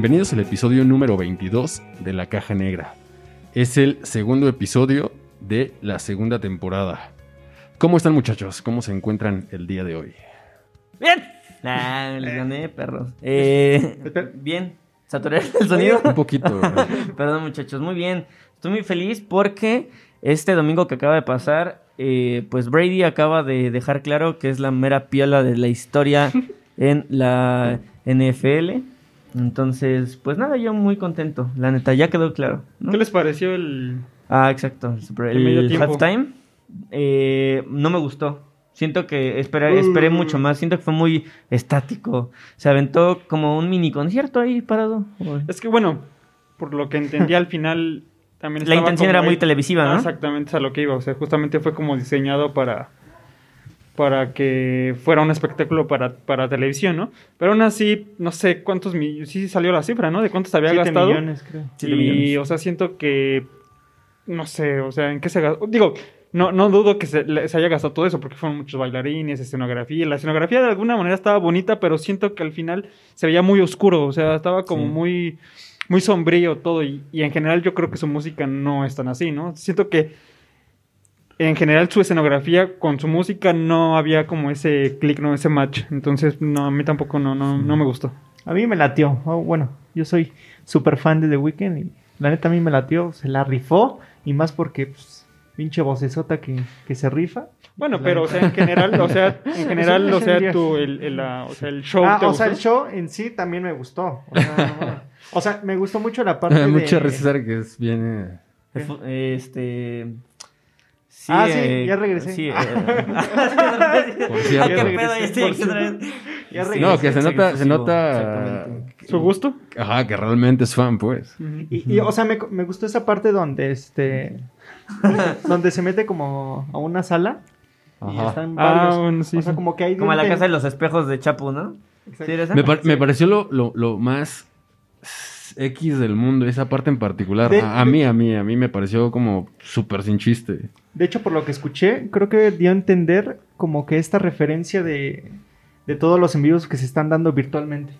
Bienvenidos al episodio número 22 de La Caja Negra. Es el segundo episodio de la segunda temporada. ¿Cómo están muchachos? ¿Cómo se encuentran el día de hoy? Bien. Nah, les gané, perros. Eh, bien. ¿Saturé el sonido? Un poquito. Perdón muchachos, muy bien. Estoy muy feliz porque este domingo que acaba de pasar, eh, pues Brady acaba de dejar claro que es la mera piola de la historia en la NFL. Entonces, pues nada, yo muy contento. La neta, ya quedó claro. ¿Qué les pareció el. Ah, exacto. El, halftime. Eh, no me gustó. Siento que esperé, esperé mm. mucho más. Siento que fue muy estático. Se aventó como un mini concierto ahí parado. Es que bueno, por lo que entendí al final también La intención era muy televisiva, ¿no? Exactamente, es a lo que iba. O sea, justamente fue como diseñado para para que fuera un espectáculo para, para televisión, ¿no? Pero aún así, no sé cuántos millones, sí salió la cifra, ¿no? De cuántos había Siete gastado. millones, creo. y, o sea, siento que, no sé, o sea, ¿en qué se gastó? Digo, no, no dudo que se, haya gastado todo eso, porque fueron muchos bailarines, escenografía. La escenografía de alguna manera estaba bonita, pero siento que al final se veía muy oscuro, o sea, estaba como muy, muy sombrío todo. Y, y en general yo creo que su música no es tan así, ¿no? Siento que en general su escenografía con su música no había como ese click, no ese match. Entonces, no, a mí tampoco no, no, no me gustó. A mí me latió. Oh, bueno, yo soy súper fan de The Weeknd y la neta a mí me latió. Se la rifó y más porque, pues, pinche vocesota que, que se rifa. Bueno, pero, o sea, en general, o sea, en general, o sea, tu, el, el, o sea, el show. Ah, o sea, el show en sí también me gustó. O sea, o sea me gustó mucho la parte de... Mucha risa que es, viene... Este... Sí, ah, sí, eh, ya regresé. Sí, eh, por cierto. ¿Qué pedo? Ya, regresé. No, que se nota, se nota su gusto. Ajá, que realmente es fan, pues. y, y, o sea, me, me, gustó esa parte donde este donde se mete como a una sala Ajá. y están ah, varios. Ah, bueno, sí, o sea, como que hay como a la casa de los espejos de Chapu, ¿no? ¿Sí me, me, pareció lo, lo, lo más X del mundo, esa parte en particular. a, mí, a mí, a mí me pareció como súper sin chiste. De hecho, por lo que escuché, creo que dio a entender como que esta referencia de, de todos los en vivos que se están dando virtualmente.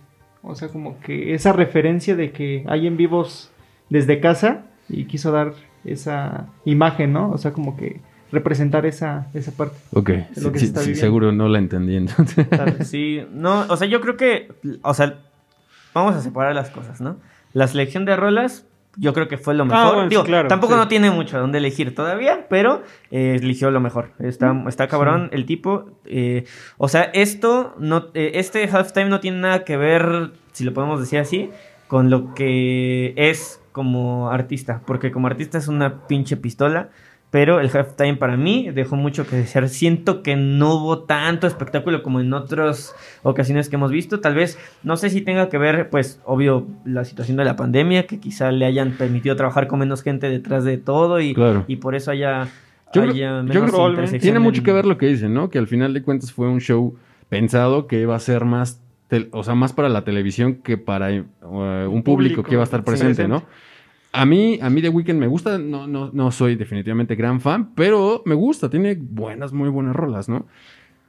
O sea, como que esa referencia de que hay en vivos desde casa y quiso dar esa imagen, ¿no? O sea, como que representar esa, esa parte. Ok, sí, seguro no la entendí entonces. Sí, no, o sea, yo creo que, o sea, vamos a separar las cosas, ¿no? La selección de rolas, yo creo que fue lo ah, mejor. tampoco no tiene mucho a dónde elegir todavía, pero eh, eligió lo mejor. Está, mm, está cabrón el tipo. Eh, o sea, esto no, eh, este halftime no tiene nada que ver, si lo podemos decir así, con lo que es como artista. Porque como artista es una pinche pistola. Pero el halftime para mí dejó mucho que desear. Siento que no hubo tanto espectáculo como en otras ocasiones que hemos visto. Tal vez, no sé si tenga que ver, pues, obvio, la situación de la pandemia, que quizá le hayan permitido trabajar con menos gente detrás de todo y, y por eso haya... Yo creo, que tiene mucho que ver lo que dicen, ¿no? Que al final de cuentas fue un show pensado que iba a ser más, o sea, más para la televisión que para uh, un público, que iba a estar presente, ¿no? A mí, a mí The Weeknd me gusta, no, no, no soy definitivamente gran fan, pero me gusta, tiene buenas, muy buenas rolas, ¿no?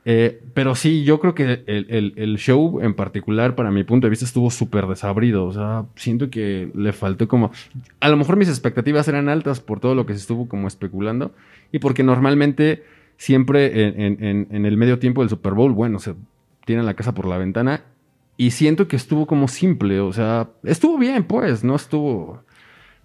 Eh, pero sí, yo creo que el, show en particular, para mi punto de vista, estuvo súper desabrido. O sea, siento que le faltó como. A lo mejor mis expectativas eran altas por todo lo que se estuvo como especulando. Y porque normalmente, siempre en, en el medio tiempo del Super Bowl, bueno, se tiran la casa por la ventana. Y siento que estuvo como simple. O sea, estuvo bien, pues, no estuvo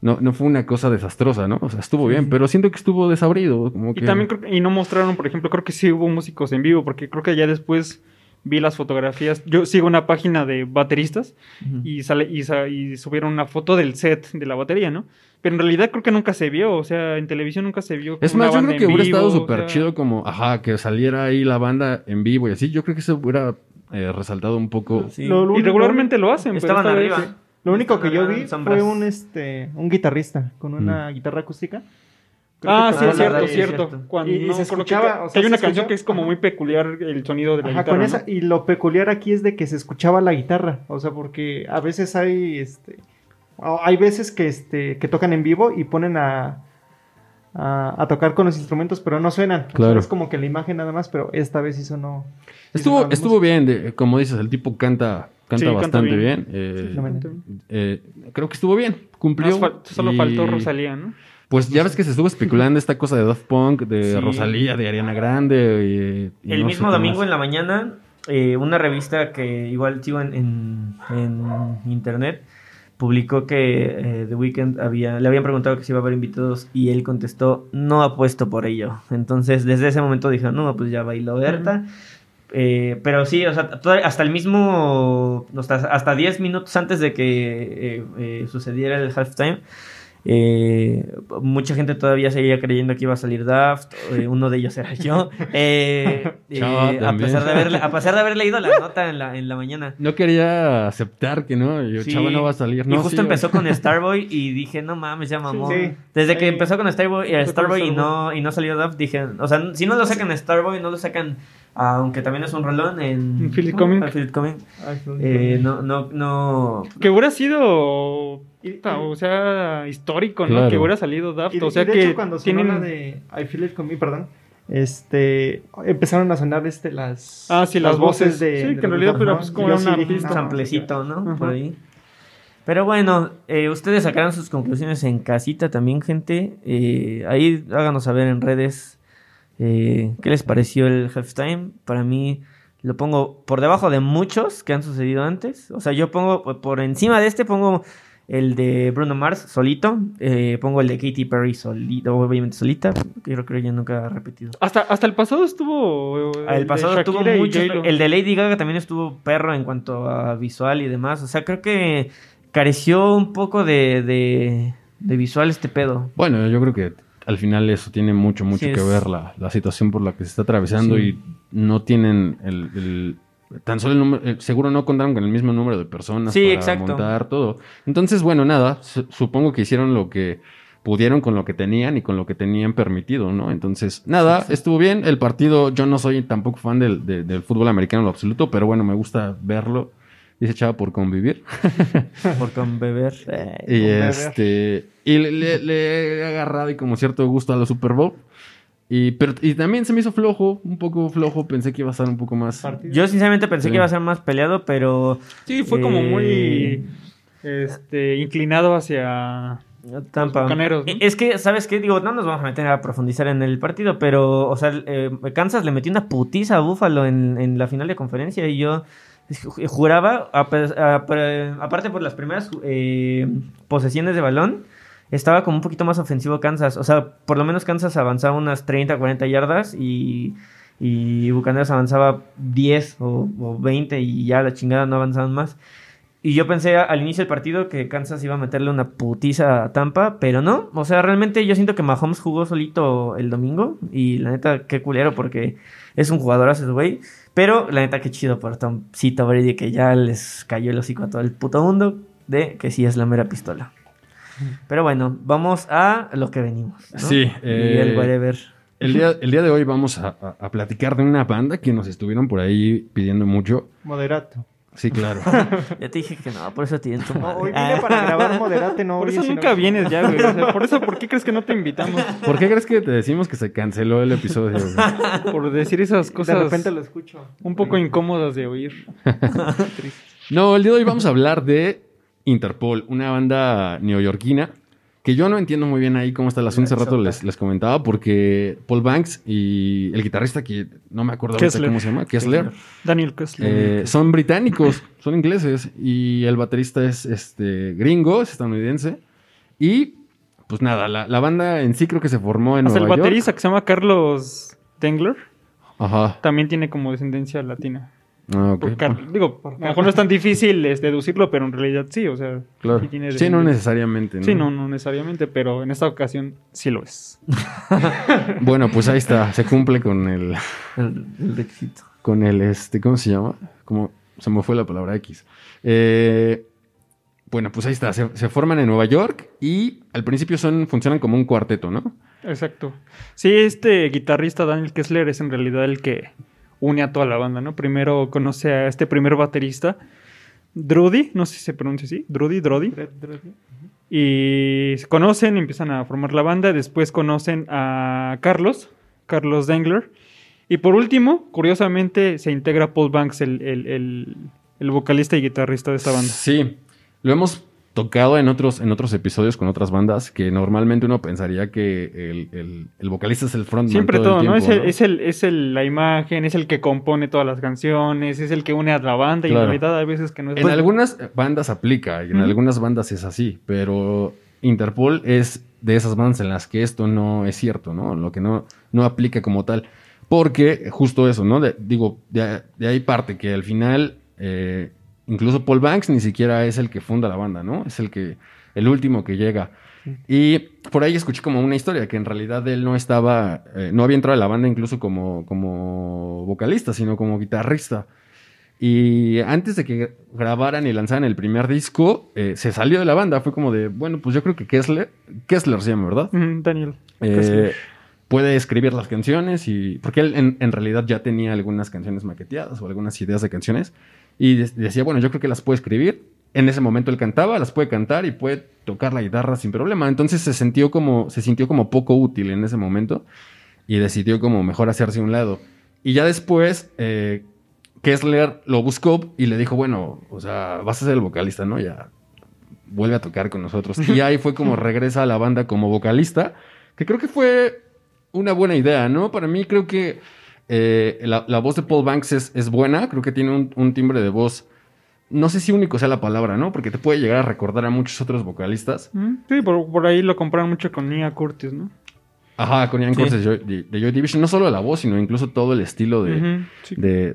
no, no fue una cosa desastrosa, ¿no? O sea, estuvo bien, pero siento que estuvo desabrido. Como Y también creo y no mostraron, por ejemplo, creo que sí hubo músicos en vivo, porque creo que ya después vi las fotografías. Yo sigo una página de bateristas y, sale, y, y, subieron una foto del set de la batería, ¿no? Pero en realidad creo que nunca se vio, o sea, en televisión nunca se vio. Es más, yo creo que hubiera estado súper chido como, ajá, que saliera ahí la banda en vivo y así. Yo creo que se hubiera eh, resaltado un poco. y regularmente lo hacen. Estaban arriba. Lo único que yo vi fue un, este, un guitarrista con una mm. guitarra acústica ah, sí, es cierto, cierto. Cuando, y, se escuchaba. hay una canción que es como muy peculiar el sonido de la guitarra. Y lo peculiar aquí es de que se escuchaba la guitarra. O sea, porque a veces hay. este Hay veces que, este, que tocan en vivo y ponen a, a, tocar con los instrumentos, pero no suenan. Claro. es como que la imagen nada más, pero esta vez hizo no. Estuvo, estuvo bien, como dices, el tipo canta. Canta bastante bien. Eh, eh, creo que estuvo bien, cumplió. solo faltó Rosalía, ¿no? Pues ya ves que se estuvo especulando esta cosa de Daft Punk, de Rosalía, de Ariana Grande. Y, el mismo domingo en la mañana, eh, una revista que igual sigo en, internet publicó que eh, The Weeknd había, le habían preguntado que si iba a haber invitados y él contestó, no apuesto por ello. Entonces, desde ese momento dijo, no, pues ya bailó Berta. Eh, pero sí, o sea, hasta el mismo, hasta 10 minutos antes de que sucediera el halftime, eh, mucha gente todavía seguía creyendo que iba a salir Daft. Eh, uno de ellos era yo. Eh, eh, a, pesar de haber, a pesar de haber leído la nota en la, en la mañana. No quería aceptar que no. Yo, chavo, no va a salir. y justo empezó con Starboy y dije, no mames, ya mamó. Desde que empezó con Starboy, Starboy y, no, y no salió Daft, dije, o sea, si no lo sacan Starboy, no lo sacan aunque también es un rolón en Philip Coming. Eh, no, no, no. Que hubiera sido, o sea, histórico, ¿no? Que hubiera salido Daft. o sea de que hecho, cuando tienen... la de I Feel It Coming, perdón, este, empezaron a sonar este, las, ah, sí, las, voces, de. Sí, que en realidad, pero pues como era una pista. Un samplecito, ¿no? Por ahí. Pero bueno, eh, ustedes sacarán sus conclusiones en casita también, gente. Eh, ahí háganos saber en redes eh, ¿Qué les pareció el halftime? Para mí lo pongo por debajo de muchos que han sucedido antes. O sea, yo pongo por encima de este, pongo el de Bruno Mars solito. Eh, pongo el de Katy Perry solito, obviamente solita. Yo creo que ya nunca ha repetido. Hasta, hasta el pasado estuvo. Eh, el, pasado estuvo mucho. El de Lady Gaga también estuvo perro en cuanto a visual y demás. O sea, creo que careció un poco de, de, de visual este pedo. Bueno, yo creo que al final eso tiene mucho, mucho que ver la, la, situación por la que se está atravesando y no tienen el, tan solo el número, seguro no contaron con el mismo número de personas para montar todo. Entonces, bueno, nada, supongo que hicieron lo que pudieron con lo que tenían y con lo que tenían permitido, ¿no? Entonces, nada, estuvo bien. El partido, yo no soy tampoco fan del, del fútbol americano en lo absoluto, pero bueno, me gusta verlo. Dice Chava por convivir. por convivir. y este. Y le, he agarrado y como cierto gusto a la Super Bowl. Y, pero, y también se me hizo flojo, un poco flojo. Pensé que iba a estar un poco más. Yo sinceramente pensé que iba a ser más peleado, pero. Sí, fue como muy. Eh, este, inclinado hacia. Tampa. Es que, ¿sabes qué? Digo, no nos vamos a meter a profundizar en el partido, pero, o sea, eh, Kansas le metió una putiza a Buffalo en, en la final de conferencia y yo juraba, aparte por las primeras eh, posesiones de balón, estaba como un poquito más ofensivo Kansas. O sea, por lo menos Kansas avanzaba unas 30, 40 yardas y, y Bucaneros avanzaba 10 o, 20 y ya la chingada no avanzaban más. Y yo pensé al inicio del partido que Kansas iba a meterle una putiza a Tampa, pero no. O sea, realmente yo siento que Mahomes jugó solito el domingo y la neta, qué culero porque es un jugador ese güey. Pero la neta, qué chido por Tomcito Brady que ya les cayó el hocico a todo el puto mundo de que sí es la mera pistola. Pero bueno, vamos a lo que venimos. Sí. Eh, el, día, el día de hoy vamos a, a, platicar de una banda que nos estuvieron por ahí pidiendo mucho. Moderato. Sí, claro. ya te dije que no, por eso tienen tu hoy vine para grabar Moderate, no. Por eso nunca vienes ya, güey. por eso, ¿por qué crees que no te invitamos? ¿Por qué crees que te decimos que se canceló el episodio? por decir esas cosas. De repente lo escucho. Un poco incómodas de oír. no, el día de hoy vamos a hablar de Interpol, una banda neoyorquina que yo no entiendo muy bien ahí cómo está el asunto. Hace rato les, les comentaba porque Paul Banks y el guitarrista que no me acuerdo cómo se llama, Kessler. Daniel Kessler. Eh, son británicos, son ingleses y el baterista es este gringo, es estadounidense. Y pues nada, la, banda en sí creo que se formó en Nueva el baterista que se llama Carlos Dengler. Ajá. También tiene como descendencia latina. Ah, digo, a lo mejor no es tan difícil deducirlo, pero en realidad sí, o sea. Sí, no necesariamente. ¿no? Sí, no, no necesariamente, pero en esta ocasión sí lo es. bueno, pues ahí está, se cumple con el. El, el Con el, este, ¿cómo se llama? Como se me fue la palabra X. Eh, bueno, pues ahí está, se, se, forman en Nueva York y al principio son, funcionan como un cuarteto, ¿no? Exacto. Sí, este guitarrista Daniel Kessler es en realidad el que une a toda la banda, ¿no? Primero conoce a este primer baterista, Drudy, no sé si se pronuncia así, Drudy, Drody. Y se conocen, empiezan a formar la banda, después conocen a Carlos, Carlos Dengler. Y por último, curiosamente, se integra Paul Banks, el, el vocalista y guitarrista de esta banda. Sí, lo hemos tocado en otros, en otros episodios con otras bandas que normalmente uno pensaría que el, vocalista es el frontman. Siempre todo, ¿no? Es, el, es, el, es la imagen, es el que compone todas las canciones, es el que une a la banda y en realidad hay veces que no es... En algunas bandas aplica y en algunas bandas es así, pero Interpol es de esas bandas en las que esto no es cierto, ¿no? Lo que no, no aplica como tal. Porque justo eso, ¿no? digo, de, ahí parte que al final... Eh, Incluso Paul Banks ni siquiera es el que funda la banda, ¿no? Es el que, el último que llega. Y por ahí escuché como una historia que en realidad él no estaba, eh, no había entrado a la banda incluso como, como vocalista, sino como guitarrista. Y antes de que grabaran y lanzaran el primer disco, eh, se salió de la banda. Fue como de, bueno, pues yo creo que Kessler, Kessler se llama, ¿verdad? Daniel. Eh, puede escribir las canciones y. Porque él en, en, realidad ya tenía algunas canciones maqueteadas o algunas ideas de canciones. Y decía, bueno, yo creo que las puede escribir. En ese momento él cantaba, las puede cantar y puede tocar la guitarra sin problema. Entonces se sintió como, se sintió como poco útil en ese momento y decidió como mejor hacerse un lado. Y ya después, eh, Kessler lo buscó y le dijo, bueno, o sea, vas a ser el vocalista, ¿no? Ya vuelve a tocar con nosotros. Y ahí fue como regresa a la banda como vocalista, que creo que fue una buena idea, ¿no? Para mí creo que eh, la, voz de Paul Banks es, buena, creo que tiene un, timbre de voz, no sé si único sea la palabra, ¿no? Porque te puede llegar a recordar a muchos otros vocalistas. Mm, sí, por, por ahí lo compraron mucho con Nia Curtis, ¿no? Ajá, con Ian de, Joy Division, no solo la voz, sino incluso todo el estilo de...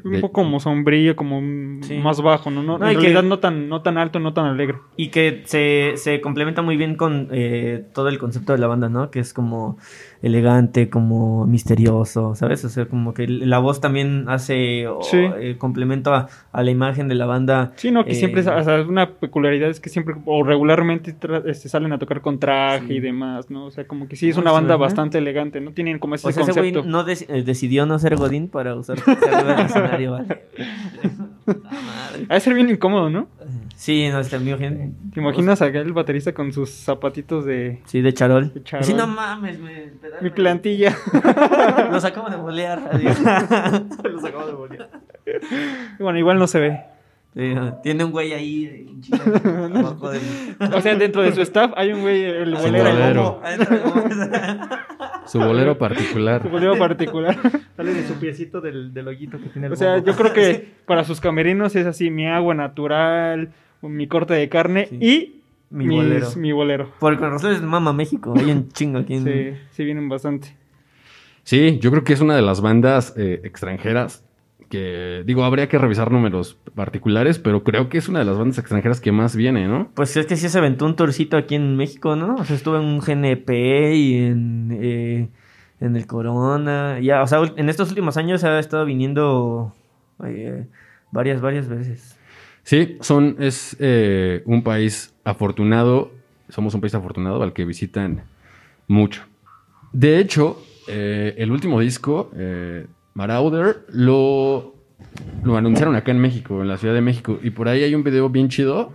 un poco como sombrío, como más bajo, ¿no? no en realidad no, tan, no tan alto, no tan alegre. Y que se, se complementa muy bien con eh, todo el concepto de la banda, ¿no? Que es como elegante, como misterioso, ¿sabes? O sea, como que la voz también hace eh, complemento a, la imagen de la banda. Sí, no, que siempre, eh, o sea, una peculiaridad es que siempre o regularmente este, salen a tocar con traje y demás, ¿no? O sea, como que sí es una banda bastante elegante, ¿no? Tienen como ese o sea, concepto. Ese no eh, decidió no ser Godín para usar el escenario, ¿vale? Ha de ser bien incómodo, ¿no? Sí, no, está muy bien. ¿Te imaginas acá el baterista con sus zapatitos de... Sí, de charol. De charol. Sí, no mames, me... Mi plantilla. Los acabo de bolear. Los acabo de bolear. Bueno, igual no se ve. tiene un güey ahí O sea, dentro de su staff hay un güey, el bolero. Su bolero particular. Su bolero particular. Sale de su piecito del, del hoyito que tiene el O sea, yo creo que para sus camerinos es así, mi agua natural, mi corte de carne y mi bolero. Mi bolero. Por con razón es Mama México. Hay un chingo aquí. En... Sí, sí vienen bastante. Sí, yo creo que es una de las bandas eh, extranjeras que, digo, habría que revisar números particulares, pero creo que es una de las bandas extranjeras que más viene, ¿no? Pues es que sí se aventó un torcito aquí en México, ¿no? O sea, estuvo en un GNP y en, eh, en el Corona. Ya, o sea, en estos últimos años ha estado viniendo eh, varias, varias veces. Sí, son, es eh, un país afortunado, somos un país afortunado al que visitan mucho. De hecho, eh, el último disco, eh, Marauder, lo, lo anunciaron acá en México, en la Ciudad de México, y por ahí hay un video bien chido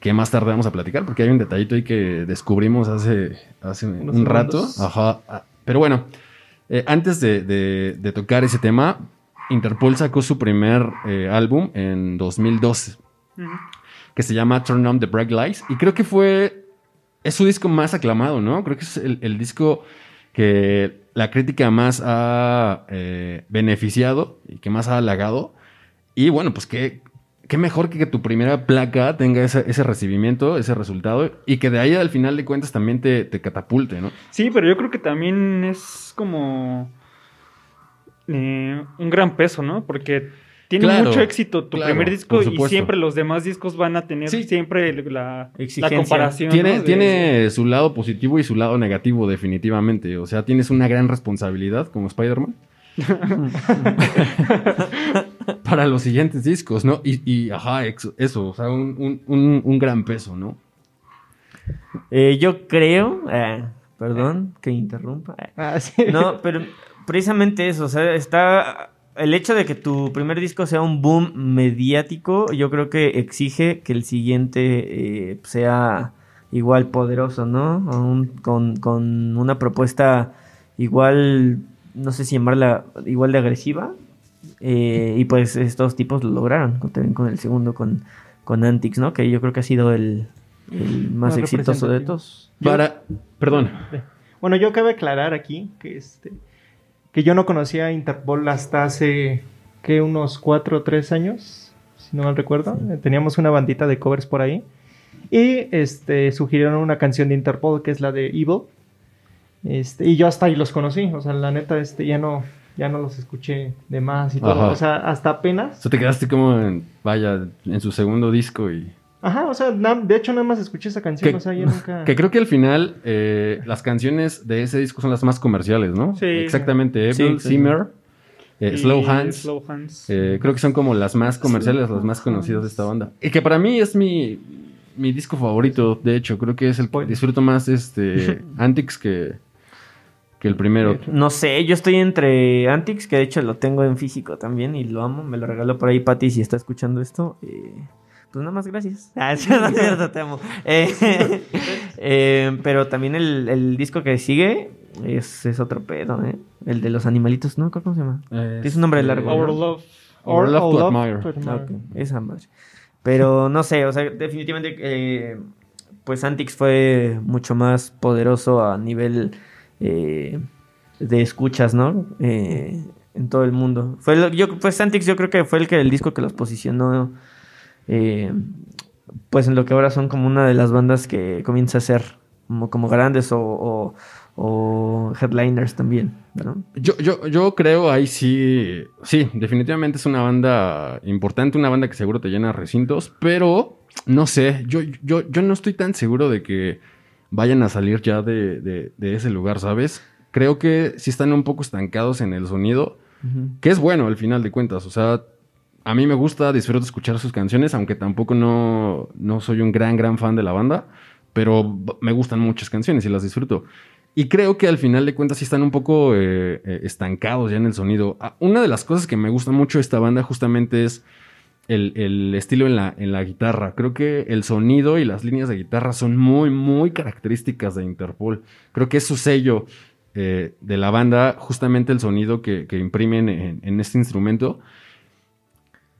que más tarde vamos a platicar, porque hay un detallito ahí que descubrimos hace, hace un rato. Ajá. Ah, pero bueno, antes de tocar ese tema, Interpol sacó su primer eh, álbum en 2012, que se llama Turn On the Bright Lights, y creo que fue, es su disco más aclamado, ¿no? Creo que es el, disco que la crítica más ha eh, beneficiado y que más ha halagado. Y bueno, pues qué, qué mejor que que tu primera placa tenga ese, recibimiento, ese resultado, y que de ahí al final de cuentas también te, te catapulte, ¿no? Sí, pero yo creo que también es como eh, un gran peso, ¿no? Porque tiene mucho éxito tu primer disco y siempre los demás discos van a tener siempre la, la, comparación. Tiene, tiene su lado positivo y su lado negativo, definitivamente. O sea, tienes una gran responsabilidad como Spider-Man. para los siguientes discos, ¿no? Y, ajá, eso, o sea, un, gran peso, ¿no? Eh, yo creo, eh, perdón que interrumpa. Ah, no, pero precisamente eso, o sea, está el hecho de que tu primer disco sea un boom mediático, yo creo que exige que el siguiente eh, sea igual poderoso, ¿no? con, con, una propuesta igual, no sé si llamarla igual de agresiva. Eh, y pues estos tipos lo lograron, también con el segundo, con, con Antix, ¿no? Que yo creo que ha sido el, más exitoso de todos. Para, perdón. Bueno, yo cabe aclarar aquí que este que yo no conocía a Interpol hasta hace, que unos cuatro o tres años, si no mal recuerdo. Teníamos una bandita de covers por ahí. Y este, sugirieron una canción de Interpol que es la de Evil. Este, y yo hasta ahí los conocí. O sea, la neta, este, ya no, ya no los escuché de más y todo. O sea, hasta apenas. O te quedaste como en, vaya, en su segundo disco y. Ajá, o sea, de hecho nada más escuché esa canción, que, o sea, yo nunca... Que creo que al final eh, las canciones de ese disco son las más comerciales, ¿no? Sí. Exactamente, Evil, Simmer, eh, Slow Hands. Slow Hands. Eh, creo que son como las más comerciales, las más conocidas de esta banda. Y que para mí es mi, mi disco favorito, de hecho, creo que es el que disfruto más este Antics que, que el primero. No sé, yo estoy entre Antics, que de hecho lo tengo en físico también y lo amo, me lo regaló por ahí Patty si está escuchando esto. Eh, pues nada más gracias. Ah, no es cierto, te amo. Eh, eh, pero también el, el, disco que sigue es, es, otro pedo, ¿eh? El de los animalitos, ¿no? ¿Cómo se llama? Es, un nombre largo. Our Love. Our, Love, to Admire. Okay. Esa madre. Pero no sé, o sea, definitivamente, eh, pues Antix fue mucho más poderoso a nivel eh, de escuchas, ¿no? Eh, en todo el mundo. Fue yo, pues Antix yo creo que fue el que el disco que los posicionó eh, pues en lo que ahora son como una de las bandas que comienza a ser como, como grandes o, headliners también, Yo, yo, yo creo ahí sí, sí, definitivamente es una banda importante, una banda que seguro te llena recintos, pero no sé, yo, yo, yo no estoy tan seguro de que vayan a salir ya de, ese lugar, ¿sabes? Creo que sí están un poco estancados en el sonido, que es bueno al final de cuentas, o sea, a mí me gusta, disfruto escuchar sus canciones, aunque tampoco no, no soy un gran, gran fan de la banda, pero me gustan muchas canciones y las disfruto. Y creo que al final de cuentas sí están un poco eh, eh, estancados ya en el sonido. Ah, una de las cosas que me gusta mucho de esta banda justamente es el, estilo en la, en la, guitarra. Creo que el sonido y las líneas de guitarra son muy, muy características de Interpol. Creo que es su sello eh, de la banda, justamente el sonido que, imprimen en, este instrumento.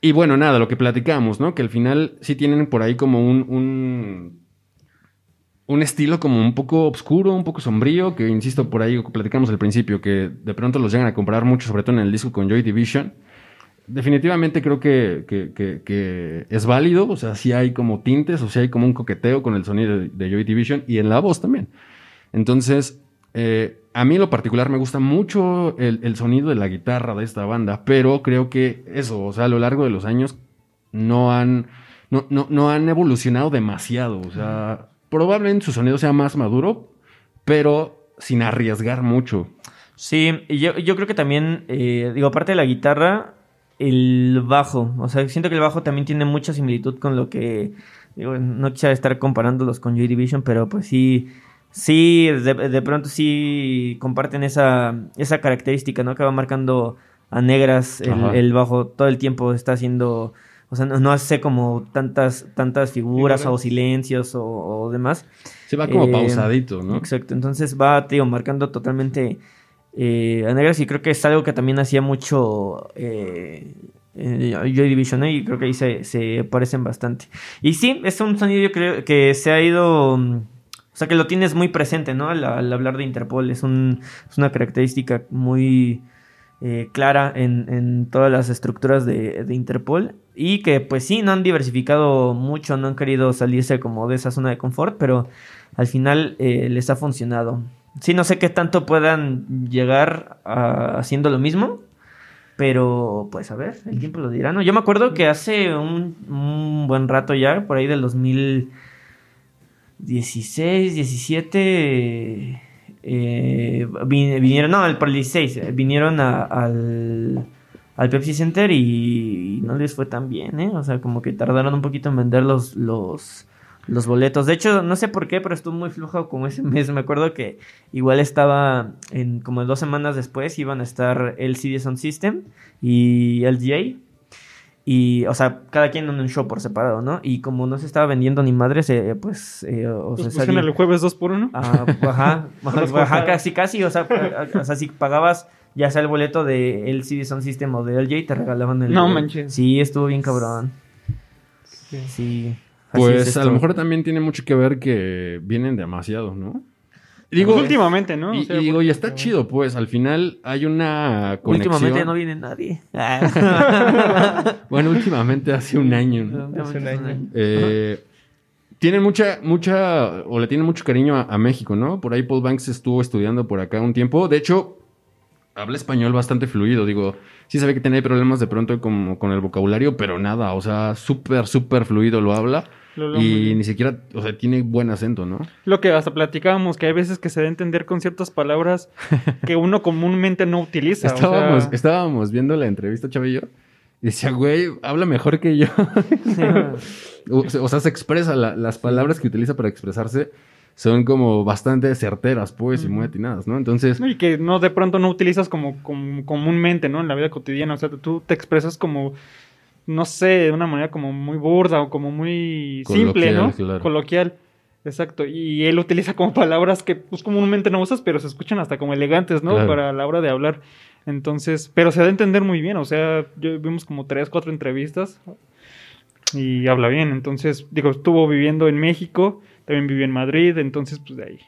Y bueno, nada, lo que platicamos, ¿no? Que al final sí tienen por ahí como un, un, estilo como un poco oscuro, un poco sombrío, que insisto, por ahí platicamos al principio, que de pronto los llegan a comprar mucho, sobre todo en el disco con Joy Division. Definitivamente creo que, que, es válido, o sea, sí hay como tintes, o sea, hay como un coqueteo con el sonido de Joy Division y en la voz también. Entonces, eh, a mí en lo particular me gusta mucho el, sonido de la guitarra de esta banda, pero creo que eso, o sea, a lo largo de los años no han, no, no, han evolucionado demasiado. O sea, probablemente su sonido sea más maduro, pero sin arriesgar mucho. Sí, yo, yo creo que también, eh, digo, aparte de la guitarra, el bajo. O sea, siento que el bajo también tiene mucha similitud con lo que. Digo, no quisiera estar comparándolos con Joy Division, pero pues sí sí, de, pronto sí comparten esa, esa característica, ¿no? Que va marcando a negras el, bajo todo el tiempo, está haciendo, o sea, no, hace como tantas, tantas figuras o silencios o, demás. Sí, va como eh, pausadito, ¿no? Exacto, entonces va, tío, marcando totalmente eh, a negras y creo que es algo que también hacía mucho... Eh, Joy Division y creo que ahí se, se parecen bastante. Y sí, es un sonido yo creo que se ha ido o sea que lo tienes muy presente, ¿no? Al, hablar de Interpol. Es, un, una característica muy eh, clara en, todas las estructuras de, Interpol. Y que pues sí, no han diversificado mucho, no han querido salirse como de esa zona de confort, pero al final eh, les ha funcionado. Sí, no sé qué tanto puedan llegar haciendo lo mismo. Pero, pues a ver, el tiempo lo dirá, ¿no? Yo me acuerdo que hace un, un buen rato ya, por ahí del 2016, 17, eh, vinieron, no, el, por el 16, eh, vinieron al, Pepsi Center y, no les fue tan bien, ¿eh? O sea, como que tardaron un poquito en vender los, los, los boletos. De hecho, no sé por qué, pero estuvo muy flujo como ese mes. Me acuerdo que igual estaba en como dos semanas después iban a estar el CD Sound System y el LGA. Y, o sea, cada quien en un show por separado, ¿no? Y como no se estaba vendiendo ni madres, eh, pues... Eh, o pues sea, el jueves dos por uno. Ah, ajá, ajá, casi, casi. O sea, o sea, si pagabas ya sea el boleto de el CD Sound System o de LJ, te regalaban el... No manches. Sí, estuvo bien cabrón. Sí. Pues a lo mejor también tiene mucho que ver que vienen demasiado, ¿no? Digo, pues últimamente, ¿no? Y, digo, y está chido, pues, al final hay una conexión. Últimamente no viene nadie. bueno, últimamente hace un año. Hace un año. Eh, tienen mucha, mucha, o le tienen mucho cariño a, México, ¿no? Por ahí Paul Banks estuvo estudiando por acá un tiempo. De hecho, habla español bastante fluido, digo, sí sabe que tiene problemas de pronto como con el vocabulario, pero nada, o sea, súper, súper fluido lo habla. Y ni siquiera, o sea, tiene buen acento, ¿no? Lo que hasta platicábamos, que hay veces que se da a entender con ciertas palabras que uno comúnmente no utiliza. estábamos, estábamos viendo la entrevista, Chavillo, y decía, güey, habla mejor que yo. o, sea, se expresa las palabras que utiliza para expresarse son como bastante certeras, pues, y muy atinadas, ¿no? Entonces... Y que no de pronto no utilizas como, comúnmente, ¿no? En la vida cotidiana, o sea, tú te expresas como, no sé, de una manera como muy burda o como muy simple, ¿no? Coloquial. Exacto, y él utiliza como palabras que pues comúnmente no usas, pero se escuchan hasta como elegantes, ¿no? Para la hora de hablar. Entonces, pero se da a entender muy bien, o sea, yo vimos como tres, cuatro entrevistas y habla bien. Entonces, digo, estuvo viviendo en México, también vivió en Madrid, entonces pues de ahí.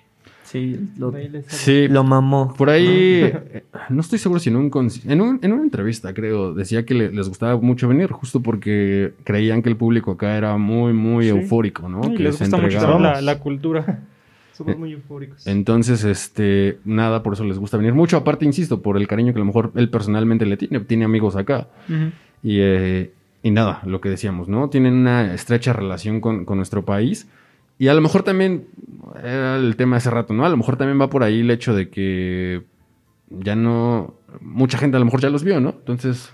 Sí, lo, sí, lo mamó. Por ahí, eh, ¿no? estoy seguro si en, un, en, un, en una entrevista, creo, decía que les gustaba mucho venir, justo porque creían que el público acá era muy, muy eufórico, ¿no? que les gusta mucho la, la cultura. Somos muy eufóricos. Entonces, este, nada, por eso les gusta venir mucho. Aparte, insisto, por el cariño que a lo mejor él personalmente le tiene, tiene amigos acá. Y eh, y nada, lo que decíamos, ¿no? Tienen una estrecha relación con, nuestro país. Y a lo mejor también, era el tema hace rato, ¿no? A lo mejor también va por ahí el hecho de que ya no, mucha gente a lo mejor ya los vio, ¿no? Entonces...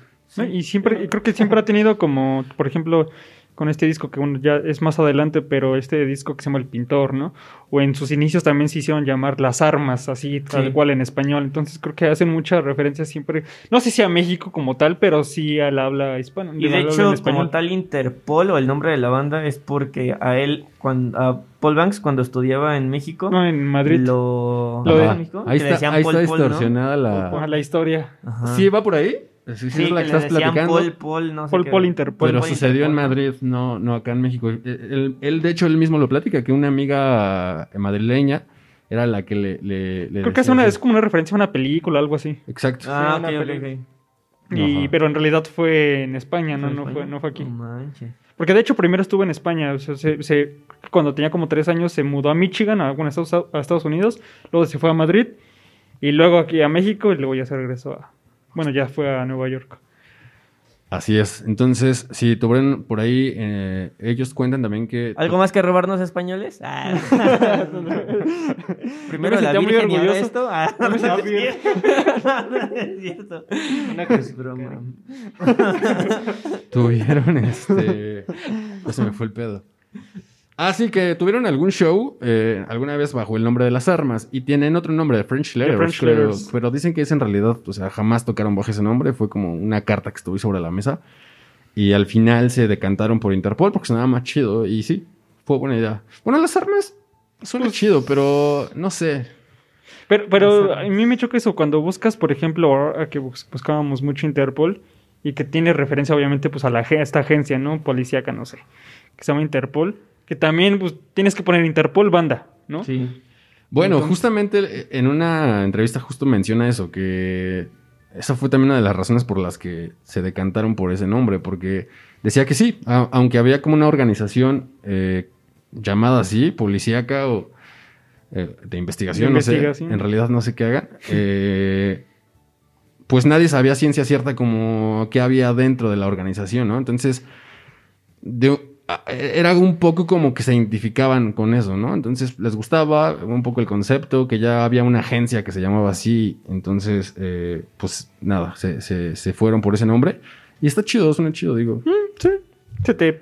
y siempre, creo que siempre ha tenido como, por ejemplo, con este disco que ya es más adelante, pero este disco que se llama El Pintor, ¿no? O en sus inicios también se hicieron llamar Las Armas, así tal cual en español. Entonces creo que hacen mucha referencia siempre, no sé si a México como tal, pero sí al habla hispana. Y de hecho, como tal Interpol o el nombre de la banda es porque a él, cuando, a Paul Banks cuando estudiaba en México. No, en Madrid. Lo, de México. Ahí está, ahí está distorsionada la... la historia. Sí, va por ahí. Sí, sí, es la que, estás platicando. Paul, Paul, no sé Paul, Paul Interpol. Pero sucedió en Madrid, no, no acá en México. Él, él, de hecho, él mismo lo platica, que una amiga madrileña era la que le... le, Creo que es, una, es como una referencia a una película, algo así. Exacto. Ah, ok, ok, y, pero en realidad fue en España, no, no, fue, no fue aquí. Porque de hecho primero estuvo en España. O sea, se, cuando tenía como tres años se mudó a Michigan, a, bueno, a Estados Unidos. Luego se fue a Madrid. Y luego aquí a México y luego ya se regresó a, bueno, ya fue a Nueva York. Así es. Entonces, si tuvieron por ahí, eh, ellos cuentan también que... ¿Algo más que robarnos españoles? Ah. Primero la Virgen y ahora esto. Ah, no, es cierto. Una que es broma. Tuvieron este... Ya se me fue el pedo. Ah, sí, que tuvieron algún show eh, alguna vez bajo el nombre de las armas y tienen otro nombre, de French Letters, pero dicen que es en realidad, o sea, jamás tocaron bajo ese nombre, fue como una carta que estuvo sobre la mesa y al final se decantaron por Interpol porque sonaba más chido y sí, fue buena idea. Bueno, las armas suena pues chido, pero no sé. Pero, pero a mí me choca eso cuando buscas, por ejemplo, que buscábamos mucho Interpol y que tiene referencia obviamente pues a, la, a esta agencia, ¿no? Policíaca, no sé, que se llama Interpol que también pues, tienes que poner Interpol banda, ¿no? Sí. Bueno, justamente en una entrevista justo menciona eso, que esa fue también una de las razones por las que se decantaron por ese nombre, porque decía que sí, aunque había como una organización eh, llamada así, policíaca o eh, de investigación, no sé, en realidad no sé qué hagan, eh, pues nadie sabía ciencia cierta como qué había dentro de la organización, ¿no? Entonces, era un poco como que se identificaban con eso, ¿no? Entonces les gustaba un poco el concepto, que ya había una agencia que se llamaba así, entonces, eh, pues nada, se, se, fueron por ese nombre. Y está chido, suena chido, digo. Mm, sí, se te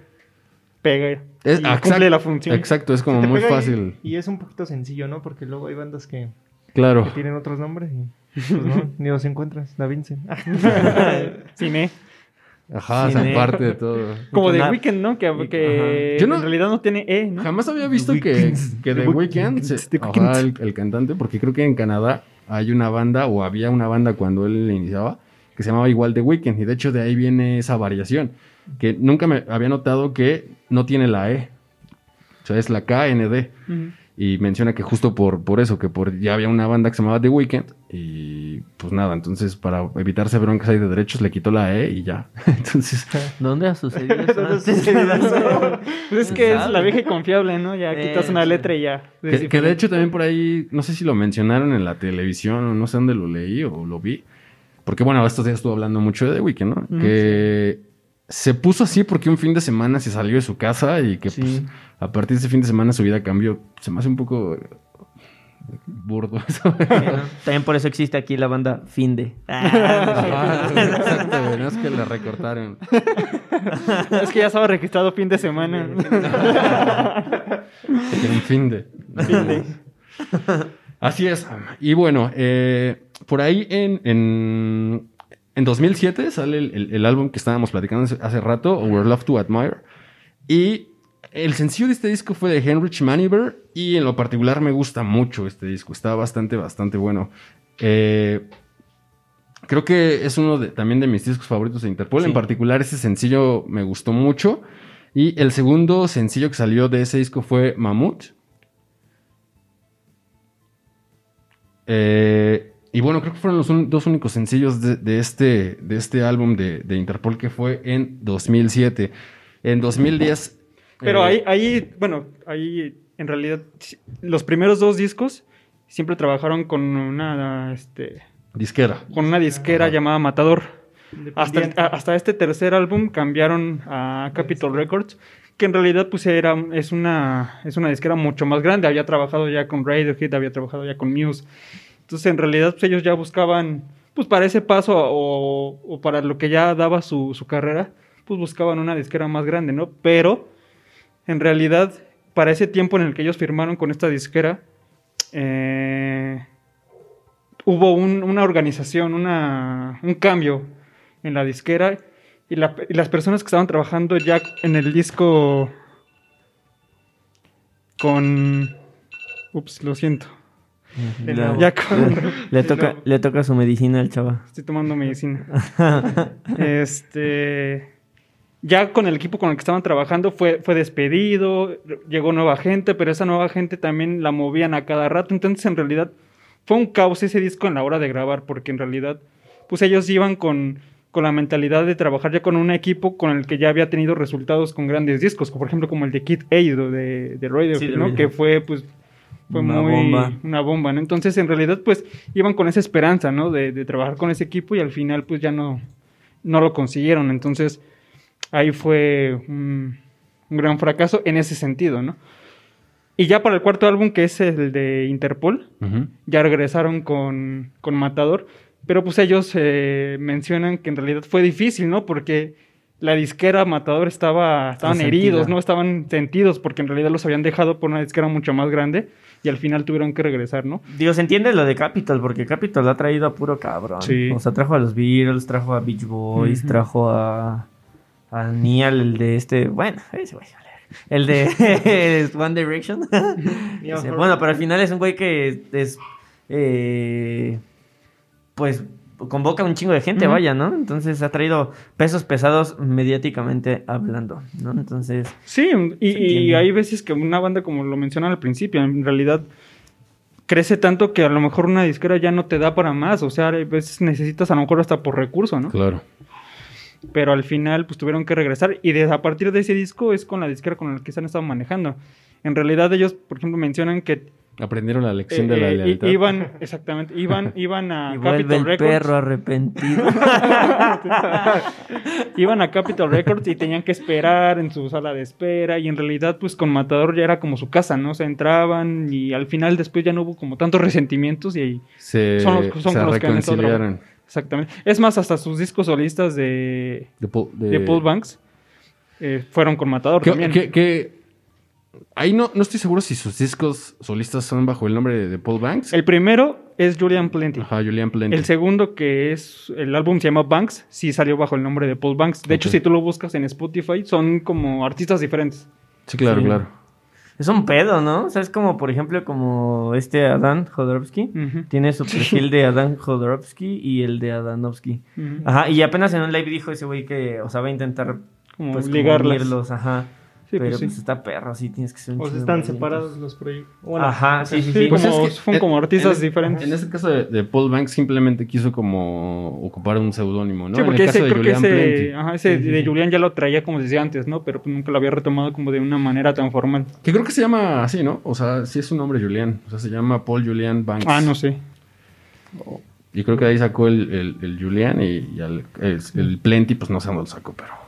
pega. Es, cumple la función. Exacto, es como muy fácil. Y, es un poquito sencillo, ¿no? Porque luego hay bandas que, claro. que tienen otros nombres y pues, no, ni los encuentras. Da Vincent. Cine. Ajá, esa parte de todo. Como The Weeknd, ¿no? Que, que en realidad no tiene E, ¿no? Jamás había visto que, que The, Weeknd, ajá, el, cantante, porque creo que en Canadá hay una banda, o había una banda cuando él iniciaba, que se llamaba igual The Weeknd, y de hecho de ahí viene esa variación, que nunca me había notado que no tiene la E, o sea, es la KND. Y menciona que justo por, por eso, que por ya había una banda que se llamaba The Weeknd. Y pues nada, entonces para evitarse broncas ahí de derechos le quitó la E y ya. entonces. ¿Dónde ha sucedido eso? pues es que es la vieja y confiable, ¿no? Ya quitas una letra y ya. Que, de hecho también por ahí, no sé si lo mencionaron en la televisión o no sé dónde lo leí o lo vi. Porque bueno, estos días estuvo hablando mucho de The Weeknd, ¿no? que se puso así porque un fin de semana se salió de su casa y que pues, a partir de ese fin de semana su vida cambió. Se me hace un poco burdo eso. También por eso existe aquí la banda Finde. Ah, exacto, no es que la recortaron. es que ya estaba registrado fin de semana. en Finde. Finde. Así es. Y bueno, eh, por ahí en, en en 2007 sale el, álbum que estábamos platicando hace, rato, We're Love to Admire. Y el sencillo de este disco fue de Heinrich Maniber. Y en lo particular me gusta mucho este disco. Está bastante, bastante bueno. Eh, creo que es uno de, también de mis discos favoritos de Interpol. En particular, ese sencillo me gustó mucho. Y el segundo sencillo que salió de ese disco fue Mammoth. Eh, y bueno, creo que fueron los dos únicos sencillos de, este, de este álbum de, Interpol que fue en 2007. En 2010... Pero ahí, eh, ahí, bueno, ahí en realidad los primeros dos discos siempre trabajaron con una este, disquera. Con una disquera llamada Matador. Hasta, hasta este tercer álbum cambiaron a Capitol Records, que en realidad pues era, es, una, es una disquera mucho más grande. Había trabajado ya con Radiohead, había trabajado ya con Muse. Entonces, en realidad, pues, ellos ya buscaban, pues para ese paso o, para lo que ya daba su, carrera, pues buscaban una disquera más grande, ¿no? Pero, en realidad, para ese tiempo en el que ellos firmaron con esta disquera, eh, hubo una organización, una, un cambio en la disquera y, las personas que estaban trabajando ya en el disco con... Ups, lo siento le, toca, le toca su medicina al chava. Estoy tomando medicina. este. Ya con el equipo con el que estaban trabajando fue, fue despedido, llegó nueva gente, pero esa nueva gente también la movían a cada rato. Entonces, en realidad, fue un caos ese disco en la hora de grabar, porque en realidad, pues ellos iban con, con la mentalidad de trabajar ya con un equipo con el que ya había tenido resultados con grandes discos, por ejemplo como el de Kid A de, de Radio, ¿no? que fue pues fue una muy bomba. una bomba, ¿no? Entonces, en realidad, pues, iban con esa esperanza, ¿no? De, trabajar con ese equipo y al final, pues, ya no, no lo consiguieron. Entonces, ahí fue un, gran fracaso en ese sentido, ¿no? Y ya para el cuarto álbum, que es el de Interpol, ya regresaron con, con, Matador, pero pues ellos eh, mencionan que en realidad fue difícil, ¿no? Porque la disquera Matador estaba, estaban heridos, ¿no? Estaban sentidos porque en realidad los habían dejado por una disquera mucho más grande y al final tuvieron que regresar, ¿no? Dios, entiende lo de Capitol, porque Capitol ha traído a puro cabrón. Sí. O sea, trajo a los Beatles, trajo a Beach Boys, trajo a, a Neil, el de este, bueno, ese güey, el de One Direction. bueno, pero al final es un güey que es, eh, pues convoca un chingo de gente, vaya, ¿no? Entonces ha traído pesos pesados mediáticamente hablando, ¿no? Entonces... Sí, y, hay veces que una banda, como lo mencionan al principio, en realidad crece tanto que a lo mejor una disquera ya no te da para más, o sea, a veces necesitas a lo mejor hasta por recurso, ¿no? Claro. Pero al final, pues tuvieron que regresar y a partir de ese disco es con la disquera con la que se han estado manejando. En realidad ellos, por ejemplo, mencionan que Aprendieron la lección de la eh, lealtad. Iban, exactamente, iban, iban a y Capitol el perro arrepentido. iban a Capitol Records y tenían que esperar en su sala de espera y en realidad pues con Matador ya era como su casa, ¿no? Se entraban y al final después ya no hubo como tantos resentimientos y ahí se, son los, son los que han Exactamente. Es más, hasta sus discos solistas de, de, Paul, Banks eh, fueron con Matador también. que Ahí no, no estoy seguro si sus discos solistas son bajo el nombre de Paul Banks. El primero es Julian Plenty. Ajá, Julian Plenty. El segundo, que es el álbum se llama Banks, sí salió bajo el nombre de Paul Banks. De hecho, si tú lo buscas en Spotify, son como artistas diferentes. Sí, claro, claro. Es un pedo, ¿no? O sea, es como, por ejemplo, como este Adán Jodorowsky. Tiene su perfil de Adán Jodorowsky y el de Adanovsky. Ajá, y apenas en un live dijo ese güey que, o sea, va a intentar como pues, ligarlos. Ajá. Sí, pero pues, pues está perro, sí, tienes que ser un O sea, están separados los proyectos. Ajá, sí, sí, sí. Pues son como artistas diferentes. En este caso de, Paul Banks simplemente quiso como ocupar un seudónimo, ¿no? Sí, porque ese, creo que ese, ajá, ese de Julian ya lo traía como decía antes, ¿no? Pero nunca lo había retomado como de una manera tan formal. Que creo que se llama así, ¿no? O sea, sí es un nombre Julian. O sea, se llama Paul Julian Banks. Ah, no sé. Y creo que de ahí sacó el, el, Julian y, el, el, Plenty, pues no sé dónde lo sacó, pero...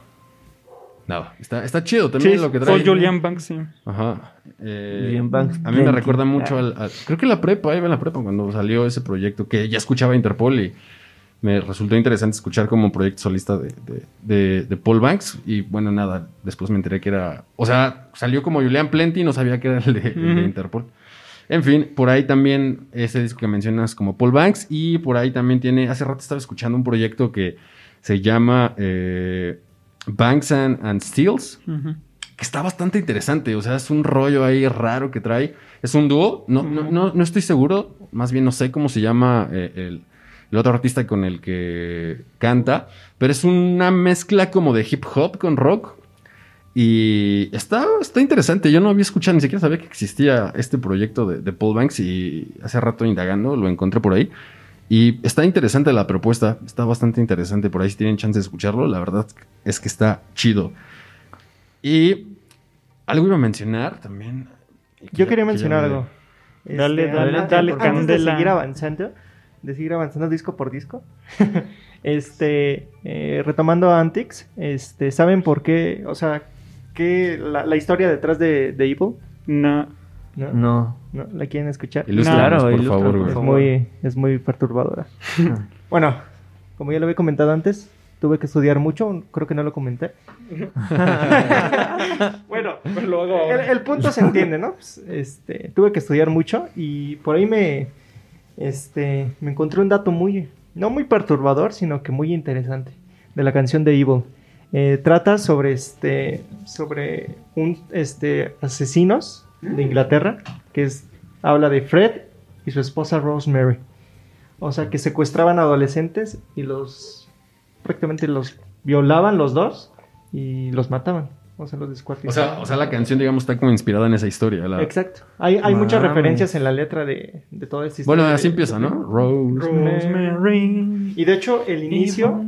Nada, está, está chido también lo que trae. Soy Julian Banks, sí. Ajá. Eh, Julian Banks. A mí me recuerda mucho al, Creo que la prepa, iba en la prepa cuando salió ese proyecto, que ya escuchaba Interpol y me resultó interesante escuchar como proyecto solista de, de, de, Paul Banks. Y bueno, nada, después me enteré que era. O sea, salió como Julian Plenty y no sabía que era el de, Interpol. En fin, por ahí también ese disco que mencionas como Paul Banks. Y por ahí también tiene. Hace rato estaba escuchando un proyecto que se llama. Eh, Banks and, Steels, que está bastante interesante. O sea, es un rollo ahí raro que trae. Es un dúo, no, no, no, estoy seguro, más bien no sé cómo se llama eh, el, otro artista con el que canta, pero es una mezcla como de hip hop con rock. Y está, está interesante. Yo no había escuchado, ni siquiera sabía que existía este proyecto de, de Paul Banks y hace rato indagando lo encontré por ahí. Y está interesante la propuesta, está bastante interesante. Por ahí si tienen chance de escucharlo, la verdad es que está chido. Y algo iba a mencionar también. Yo quería mencionar algo. Dale, este, dale, dale, antes de seguir avanzando, de seguir avanzando disco por disco. este, eh, retomando a Antics, este, ¿saben por qué? O sea, ¿qué la, historia detrás de, de Evil? No. No. no. ¿La quieren escuchar? claro, por favor, Es muy, es muy perturbadora. bueno, como ya lo había comentado antes, tuve que estudiar mucho, creo que no lo comenté. bueno, pues el, punto se entiende, ¿no? Pues, este, tuve que estudiar mucho y por ahí me, este, me encontré un dato muy, no muy perturbador, sino que muy interesante de la canción de Evil. Eh, trata sobre este, sobre un, este, asesinos de Inglaterra, que es, habla de Fred y su esposa Rosemary. O sea, que secuestraban adolescentes y los prácticamente los violaban los dos y los mataban. O sea, los descuartizaban. O sea, la canción, digamos, está como inspirada en esa historia. Exacto. Hay, hay muchas referencias en la letra de, de toda esta historia. Bueno, así empieza, ¿no? Rosemary. Y de hecho, el inicio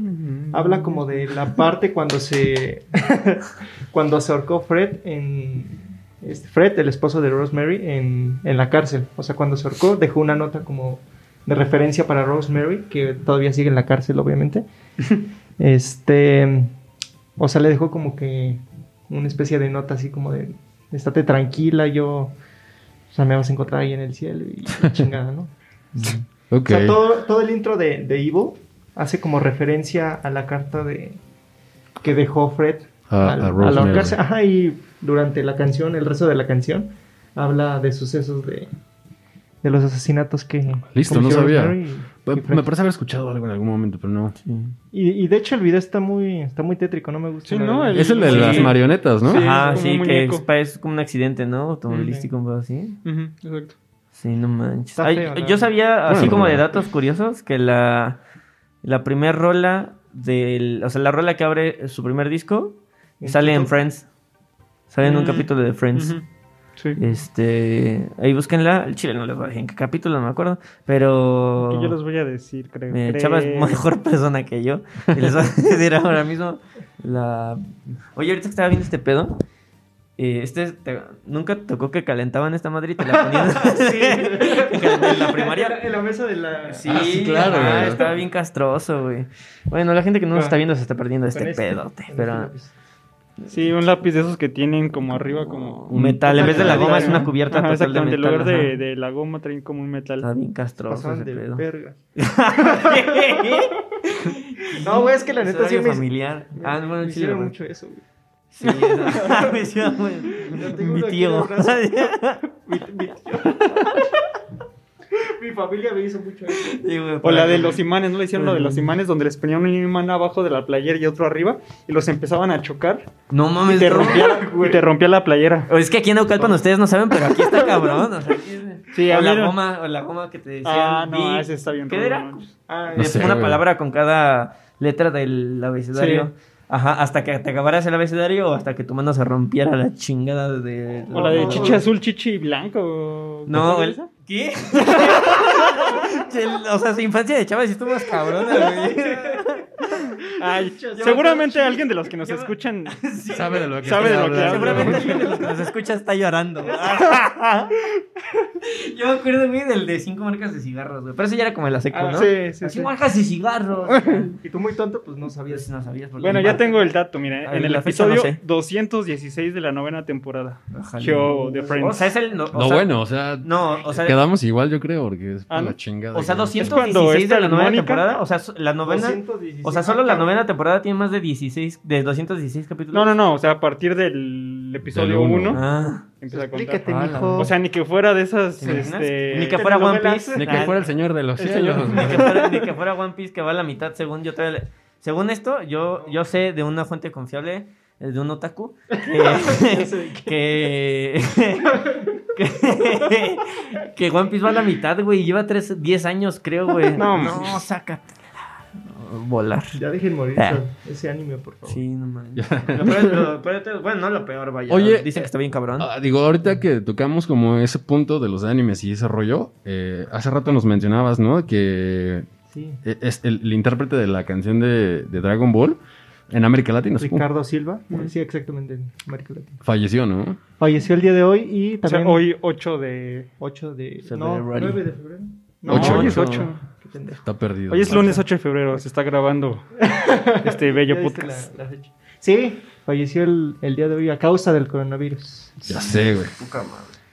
habla como de la parte cuando se cuando se ahorcó Fred en este, Fred, el esposo de Rosemary, en, la cárcel. O sea, cuando se ahorcó, dejó una nota como de referencia para Rosemary, que todavía sigue en la cárcel, obviamente. este, o sea, le dejó como que una especie de nota así como de, estate tranquila, yo, o sea, me vas a encontrar ahí en el cielo y chingada, ¿no? O sea, todo, el intro de, de Evil hace como referencia a la carta de que dejó Fred a, a, Ajá, y durante la canción, el resto de la canción, habla de sucesos de, de los asesinatos que... Listo, no sabía. me parece haber escuchado algo en algún momento, pero no. Y, y, de hecho el video está muy, está muy tétrico, no me gusta. es el de las marionetas, ¿no? Ajá, sí, que es, como un accidente, ¿no? Automovilístico, un poco así. exacto. Sí, no manches. yo sabía, así como de datos curiosos, que la, la primer rola del... O sea, la rola que abre su primer disco Sale en Friends. Sale en un mm. capítulo de Friends. Sí. Este, ahí búsquenla. El chile no les voy a decir en qué capítulo, no me acuerdo. Pero. yo les voy a decir, creo. Eh, Chava es mejor persona que yo. Y les voy a decir ahora mismo. La... Oye, ahorita que estaba viendo este pedo. Eh, este, ¿Nunca tocó que calentaban esta madre y te la ponían sí. en la primaria? En la mesa de la... Sí, ah, claro. Ah, estaba bien castroso, güey. Bueno, la gente que no nos está viendo se está perdiendo este, este pedote, pero... Sí, un lápiz de esos que tienen como arriba como... Un metal, en vez de la goma es una cubierta ajá, total de metal. En lugar de, de, la goma traen como un metal. Está bien castroso ese de pedo. verga. no, güey, es que la neta sí me... familiar. Ah, bueno, me hicieron mucho eso, güey. Sí, me hicieron mi tío. mi, mi tío. Mi familia me hizo mucho eso. o la de los imanes, ¿no? Le hicieron lo de los imanes donde les ponían un imán abajo de la playera y otro arriba y los empezaban a chocar. No mames. Y te, rompía, y te rompía la playera. O es que aquí en Naucalpan ustedes no saben, pero aquí está cabrón. O sea, sí, o la goma, o la goma que te decían. Ah, no, ese está bien. ¿Qué era? Ah, es una palabra con cada letra del abecedario. Ajá, hasta que te acabaras el abecedario o hasta que tu mano se rompiera la chingada de... O la de chichi azul, chichi blanco. No, el... ¿Qué? o sea, su infancia de Chávez estuvo más cabrona, güey. Ay, seguramente alguien de los que nos escuchan sabe de lo que, sabe de lo que Seguramente alguien de los que nos escucha está llorando. Yo me acuerdo, güey, del de cinco marcas de cigarros, güey. Pero eso ya era como en la seco, ah, ¿no? Sí, sí. Cinco marcas de cigarros. y tú muy tonto, pues no sabías. No sabías bueno, ya tengo el dato, mira. en el episodio 216 de la novena temporada. Show de Friends. O sea, es el. No, bueno, o sea. No, o sea. Quedamos igual, yo creo, porque es ah, la chingada. O sea, 216 de la novena temporada. O sea, la novena. O sea, solo la novena temporada tiene más de 16, de 216 capítulos. No, no, no. O sea, a partir del episodio 1. Ah. Empieza a contar. mijo. O sea, ni que fuera de esas. Este... Ni que fuera One Piece. Ni que fuera el señor de los cielos. ni, que fuera, ni que fuera One Piece que va a la mitad, según yo. Según esto, yo, yo sé de una fuente confiable de un otaku que, que, que, One Piece va a la mitad, güey. Lleva 10 años, creo, güey. No, no, sácate volar. Ya dejen morir ah. ese anime, por favor. Sí, no mames. bueno, no lo peor, vaya. Oye, dicen que está bien cabrón. Ah, digo, ahorita que tocamos como ese punto de los animes y ese rollo, eh, hace rato nos mencionabas, ¿no? Que sí. E, es el, intérprete de la canción de, Dragon Ball. En América Latina. Ricardo. Silva. Sí, exactamente, en América Latina. Falleció, ¿no? Falleció el día de hoy y también... Hoy 8 de... 8 de... No, 9 de febrero. No, 8, 8. 8. Está perdido. Hoy es lunes 8 de febrero, se está grabando este bello podcast. Sí, falleció el, el, día de hoy a causa del coronavirus. Ya sé, güey.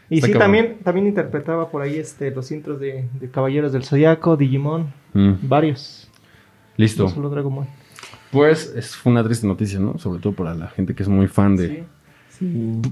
Y sí, también, también interpretaba por ahí este, los intros de, de Caballeros del Zodiaco, Digimon, mm. varios. Listo. Solo Dragon Ball. Pues es, una triste noticia, ¿no? Sobre todo para la gente que es muy fan de... Sí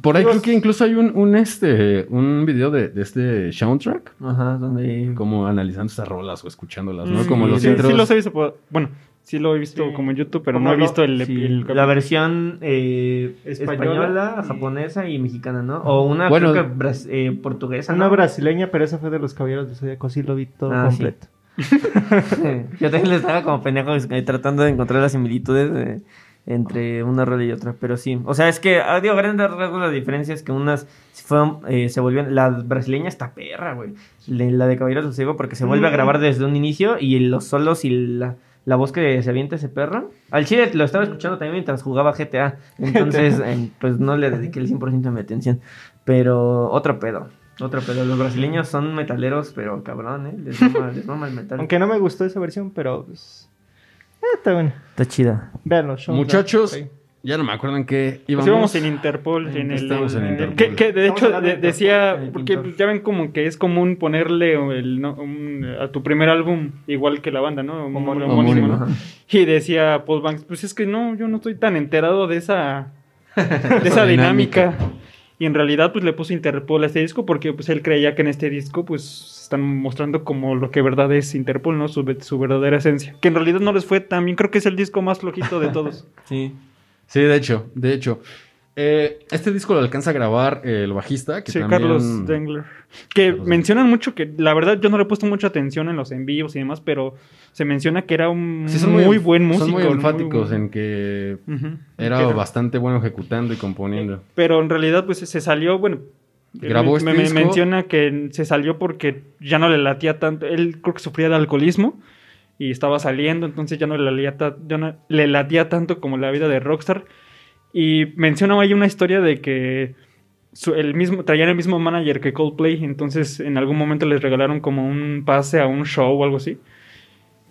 por ahí creo que incluso hay un, un, este, un video de, de, este soundtrack. Ajá, donde... Como analizando estas rolas o escuchándolas, ¿no? como los sí, Sí los he visto, bueno, sí lo he visto como en YouTube, pero no he visto el, La versión eh, española, japonesa y mexicana, ¿no? O una bueno, creo que eh, portuguesa, Una brasileña, pero esa fue de los Caballeros de Zodíaco, sí lo vi todo ah, completo. Yo también le estaba como pendejo eh, tratando de encontrar las similitudes de entre una rola y otra, pero sí. O sea, es que, ah, digo, grandes rasgos la diferencia es que unas fueron, eh, se volvieron, la brasileña está perra, güey. La de Caballeros del Ciego porque se vuelve a grabar desde un inicio y los solos y la, la voz que se avienta ese perro. Al chile lo estaba escuchando también mientras jugaba GTA, entonces pues no le dediqué el 100% de mi atención. Pero otro pedo. Otro pedo. Los brasileños son metaleros, pero cabrón, ¿eh? Les mama, el metal. Aunque no me gustó esa versión, pero pues, está bueno. Está chida. Muchachos, ya no me acuerdo en qué íbamos. Pues íbamos en Interpol. En el, en Interpol. Que, de hecho decía, porque ya ven como que es común ponerle el, a tu primer álbum igual que la banda, ¿no? Homónimo, Y decía Paul Banks, pues es que no, yo no estoy tan enterado de esa, de esa dinámica. Y en realidad pues le puse Interpol a este disco porque pues él creía que en este disco pues están mostrando como lo que verdad es Interpol, ¿no? Su, su verdadera esencia. Que en realidad no les fue tan bien, creo que es el disco más flojito de todos. sí. Sí, de hecho, de hecho. Eh, este disco lo alcanza a grabar el bajista. Que sí, Carlos Dengler. Que mencionan mucho que, la verdad, yo no le he puesto mucha atención en los envíos y demás, pero se menciona que era un muy, buen músico. Son muy enfáticos en que era bastante bueno ejecutando y componiendo. Pero en realidad, pues se salió, bueno, Grabó me, este me menciona que se salió porque ya no le latía tanto. Él creo que sufría de alcoholismo y estaba saliendo, entonces ya no le latía, ya no le latía tanto como la vida de Rockstar. Y mencionaba ahí una historia de que el mismo, traían el mismo manager que Coldplay, entonces en algún momento les regalaron como un pase a un show o algo así,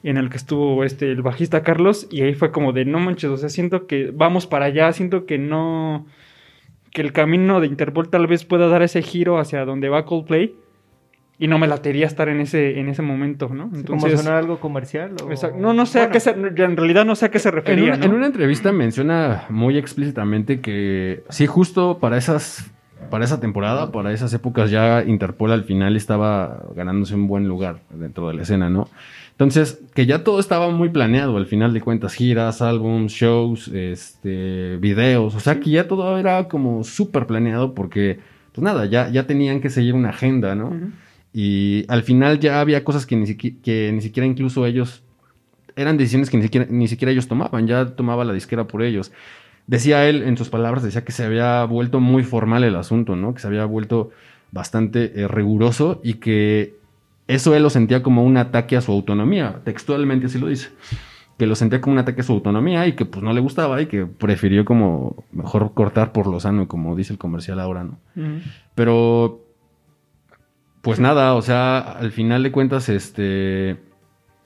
en el que estuvo este, el bajista Carlos, y ahí fue como de, no manches, o sea, siento que vamos para allá, siento que no, que el camino de Interpol tal vez pueda dar ese giro hacia donde va Coldplay, y no me latería estar en ese, en ese momento, ¿no? Entonces, ¿Como sonar algo comercial? No, no sé a qué se, en realidad no sé a qué se refería. En una, entrevista menciona muy explícitamente que sí, justo para esas, para esa temporada, para esas épocas ya Interpol al final estaba ganándose un buen lugar dentro de la escena, ¿no? Entonces, que ya todo estaba muy planeado al final de cuentas, giras, álbums, shows, este, videos, o sea que ya todo era como súper planeado porque, pues nada, ya, ya tenían que seguir una agenda, ¿no? Y al final ya había cosas que ni, que ni siquiera incluso ellos, eran decisiones que ni siquiera, ni siquiera ellos tomaban, ya tomaba la disquera por ellos. Decía él, en sus palabras, decía que se había vuelto muy formal el asunto, ¿no? Que se había vuelto bastante eh, riguroso y que eso él lo sentía como un ataque a su autonomía, textualmente así lo dice, que lo sentía como un ataque a su autonomía y que pues no le gustaba y que prefirió como mejor cortar por lo sano, como dice el comercial ahora, ¿no? Pero pues nada, o sea, al final de cuentas, este,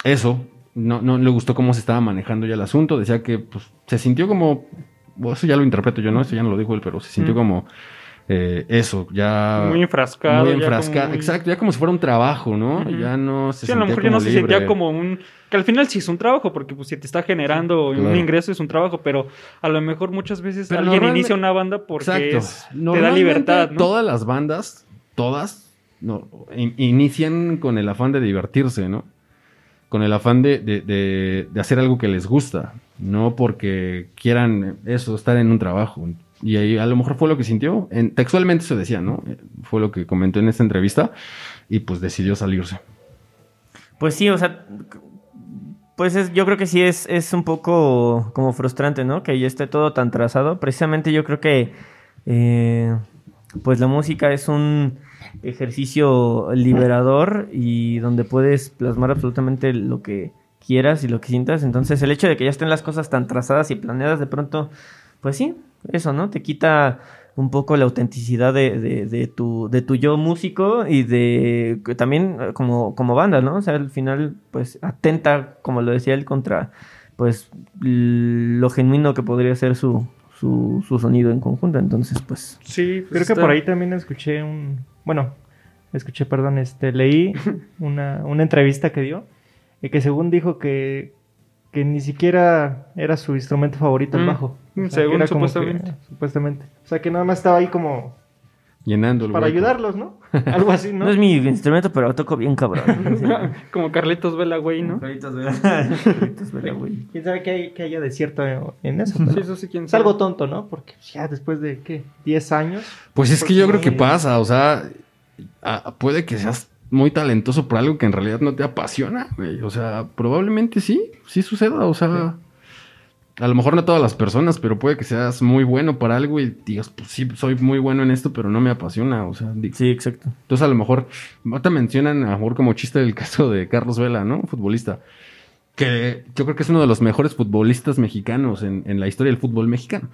eso, no, no le gustó cómo se estaba manejando ya el asunto, decía que pues, se sintió como, eso ya lo interpreto yo, ¿no? Eso ya no lo dijo él, pero se sintió como eh, eso, ya... Muy enfrascado. Muy enfrascado, exacto, ya como si fuera un trabajo, ¿no? Ya no se sí, a lo mejor ya no se sentía como un... Que al final sí es un trabajo, porque pues si te está generando un ingreso es un trabajo, pero a lo mejor muchas veces alguien inicia una banda porque te da libertad, ¿no? Todas las bandas, todas, no, inician con el afán de divertirse, ¿no? Con el afán de, de, hacer algo que les gusta, no porque quieran eso, estar en un trabajo. Y ahí a lo mejor fue lo que sintió. En, textualmente se decía, ¿no? Fue lo que comentó en esta entrevista y pues decidió salirse. Pues sí, o sea, pues yo creo que sí es, es un poco como frustrante, ¿no? Que ya esté todo tan trazado. Precisamente yo creo que eh, pues la música es un ejercicio liberador y donde puedes plasmar absolutamente lo que quieras y lo que sientas. Entonces el hecho de que ya estén las cosas tan trazadas y planeadas de pronto, pues sí, eso, ¿no? Te quita un poco la autenticidad de, de, tu, de tu yo músico y de también como, como banda, ¿no? O sea, al final, pues atenta, como lo decía él, contra pues lo genuino que podría ser su, su, su sonido en conjunto. Entonces, pues. Sí, creo que por ahí también escuché un. Bueno, escuché, perdón, este, leí una, una entrevista que dio. Y que según dijo que, que ni siquiera era su instrumento favorito el mm, bajo. según supuestamente. supuestamente. O sea que nada más estaba ahí como Llenando el Para ayudarlos, ¿no? Algo así, ¿no? No es mi instrumento, pero toco bien cabrón. Como Carlitos Vela, güey, ¿no? Carlitos Vela. Carlitos Vela, güey. ¿Quién sabe hay, que haya desierto en eso? Sí, eso sí, quién sabe. Es algo tonto, ¿no? Porque ya después de, ¿qué? ¿10 años? Pues es que yo creo que pasa, o sea, puede que seas muy talentoso por algo que en realidad no te apasiona, güey. O sea, probablemente sí, sí suceda, o sea... A lo mejor no todas las personas, pero puede que seas muy bueno para algo y digas, pues sí, soy muy bueno en esto, pero no me apasiona. O sea, sí, exacto. Entonces a lo mejor, te mencionan a lo mejor como chiste el caso de Carlos Vela, ¿no? Futbolista. Que yo creo que es uno de los mejores futbolistas mexicanos en, en la historia del fútbol mexicano.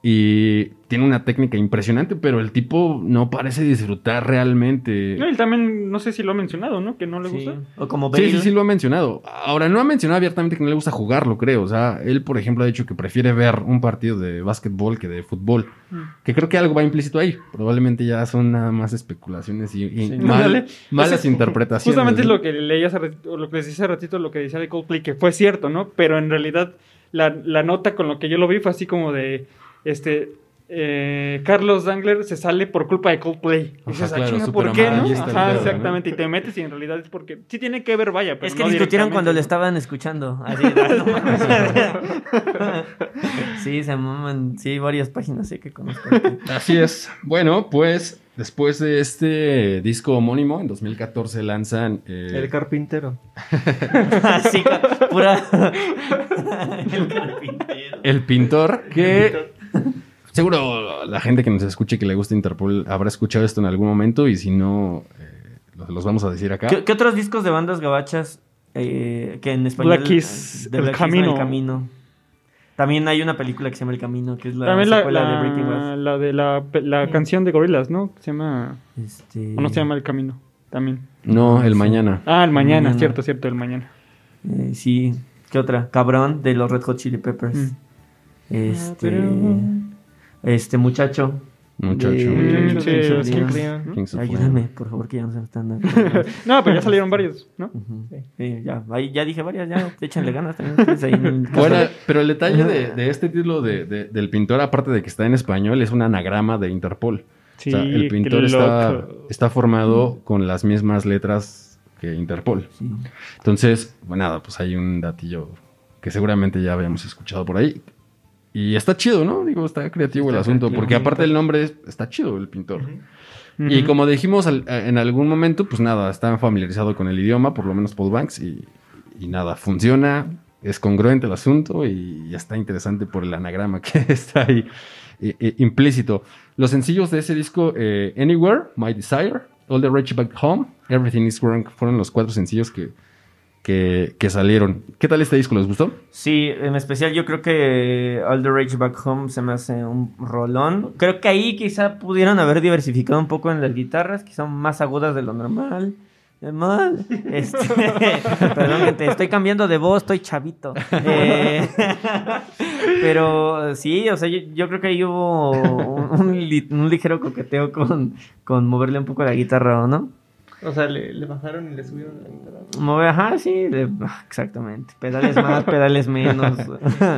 Y tiene una técnica impresionante, pero el tipo no parece disfrutar realmente. él también, no sé si lo ha mencionado, ¿no? Que no le gusta. O como Sí, sí, sí lo ha mencionado. Ahora, no ha mencionado abiertamente que no le gusta jugarlo, creo. O sea, él, por ejemplo, ha dicho que prefiere ver un partido de básquetbol que de fútbol. Mm. Que creo que algo va implícito ahí. Probablemente ya son nada más especulaciones y, malas interpretaciones. Justamente es lo que leí hace ratito, lo que les hace ratito, lo que decía de Coldplay, que fue cierto, ¿no? Pero en realidad la, la nota con lo que yo lo vi fue así como de este, eh, Carlos Dangler se sale por culpa de Coldplay. Y dices, ah, ¿por qué, no? Ajá, exactamente. Y te metes y en realidad es porque sí tiene que ver, vaya. Pero es que discutieron cuando le estaban escuchando. sí, se maman. Sí, varias páginas sí que conozco. Así es. Bueno, pues después de este disco homónimo, en 2014 lanzan. Eh, El Carpintero. sí, pura. El Carpintero. El pintor que. Seguro la gente que nos escuche que le gusta Interpol habrá escuchado esto en algún momento y si no, eh, los, vamos a decir acá. ¿Qué, otros discos de bandas gabachas eh, que en español... Black Kiss, El, Camino. También hay una película que se llama El Camino, que es la secuela de Breaking Bad. La de la, la canción de Gorilas, ¿no? Se llama... Este... ¿O no se llama El Camino? También. No, El Mañana. Ah, El Mañana, cierto, cierto, El Mañana. Eh, sí, ¿qué otra? Cabrón, de los Red Hot Chili Peppers. Mm. Este... Ah, este muchacho Muchacho. Ayúdame, por favor, que ya no se están dando. no, pero ya salieron varios, ¿no? sí, ya, ahí, ya dije varias, ya échenle ganas también. bueno, pero el detalle de, de este título de, de, del pintor, aparte de que está en español, es un anagrama de Interpol. Sí, o sea, el pintor está, está, formado con las mismas letras que Interpol. Entonces, bueno, nada, pues hay un datillo que seguramente ya habíamos escuchado por ahí. Y está chido, ¿no? Digo, está creativo el asunto, porque aparte del nombre está chido el pintor. Y como dijimos en algún momento, pues nada, está familiarizado con el idioma, por lo menos Paul Banks, y, nada, funciona, es congruente el asunto y está interesante por el anagrama que está ahí implícito. Los sencillos de ese disco, eh, Anywhere, My Desire, All the Rage Back Home, Everything is Wrong, fueron los cuatro sencillos que, que, salieron. ¿Qué tal este disco? ¿Les gustó? Sí, en especial yo creo que All the Rage Back Home se me hace un rolón. Creo que ahí quizá pudieron haber diversificado un poco en las guitarras, que son más agudas de lo normal. Mal. Este, perdón, gente, estoy cambiando de voz, estoy chavito. Eh, pero sí, o sea, yo, creo que ahí hubo un, ligero coqueteo con, con moverle un poco la guitarra, ¿no? O sea, le, bajaron y le subieron la guitarra. Mover, ajá, sí, ah, exactamente. Pedales más, pedales menos.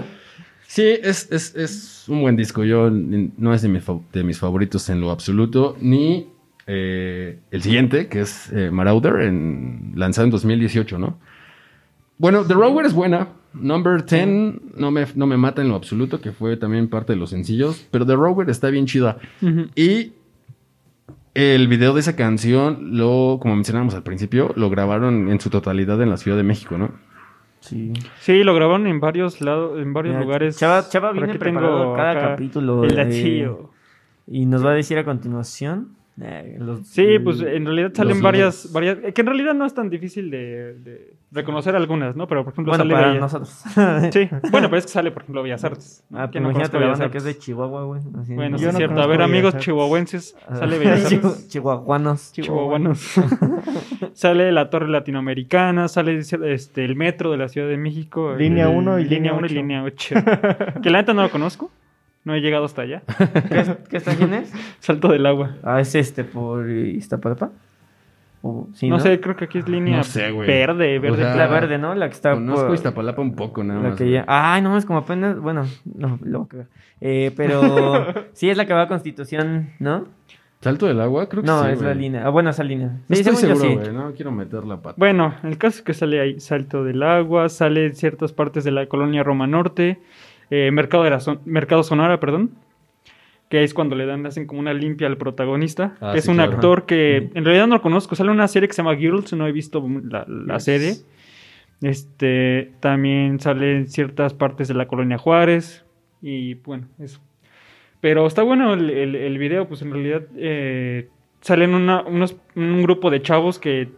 sí, es, es, es, un buen disco. Yo no es de, de mis favoritos en lo absoluto, ni eh, el siguiente, que es eh, Marauder, en, lanzado en 2018, ¿no? Bueno, The Rover es buena. Number 10 no me, no me mata en lo absoluto, que fue también parte de los sencillos, pero The Rover está bien chida. Y el video de esa canción, lo, como mencionamos al principio, lo grabaron en su totalidad en la Ciudad de México, ¿no? Sí. Sí, lo grabaron en varios lados, en varios lugares. Chava, Chava viene preparado cada capítulo. El Y nos va a decir a continuación eh, sí, pues en realidad salen varias, varias, eh, que en realidad no es tan difícil de, reconocer algunas, ¿no? Pero por ejemplo bueno, sale para nosotros. sí, bueno, pero es que sale por ejemplo Bellas Artes. Ah, que no imagínate la banda que es de Chihuahua, güey. Bueno, sí es cierto. A ver, amigos chihuahuenses, ah. sale Bellas Artes. Chihuahuanos. Chihuahuanos. sale la Torre Latinoamericana, sale este el metro de la Ciudad de México. Línea 1 y línea 1 y línea 8. que la neta no lo conozco. No he llegado hasta allá. ¿Qué, ¿Qué estación es? Salto del agua. Ah, es este por Iztapalapa. No, sé, creo que aquí es línea verde, verde. la verde, ¿no? La que está Conozco por... Iztapalapa un poco, nada más. Que Ay, no, es como apenas, bueno, no, lo eh, pero sí es la que va a Constitución, ¿no? ¿Salto del agua? Creo que no, sí, No, es la línea. Ah, bueno, esa línea. No estoy seguro, güey. No quiero meter la pata. Bueno, el caso es que sale ahí Salto del agua, sale en ciertas partes de la colonia Roma Norte. Eh, Mercado, de la Mercado Sonora, perdón, que es cuando le dan, hacen como una limpia al protagonista. Ah, es un actor que en realidad no lo conozco, sale una serie que se llama Girls, no he visto la, serie. Este, también sale en ciertas partes de la colonia Juárez y bueno, eso. Pero está bueno el, el, video, pues en realidad eh, salen una, unos, un grupo de chavos que,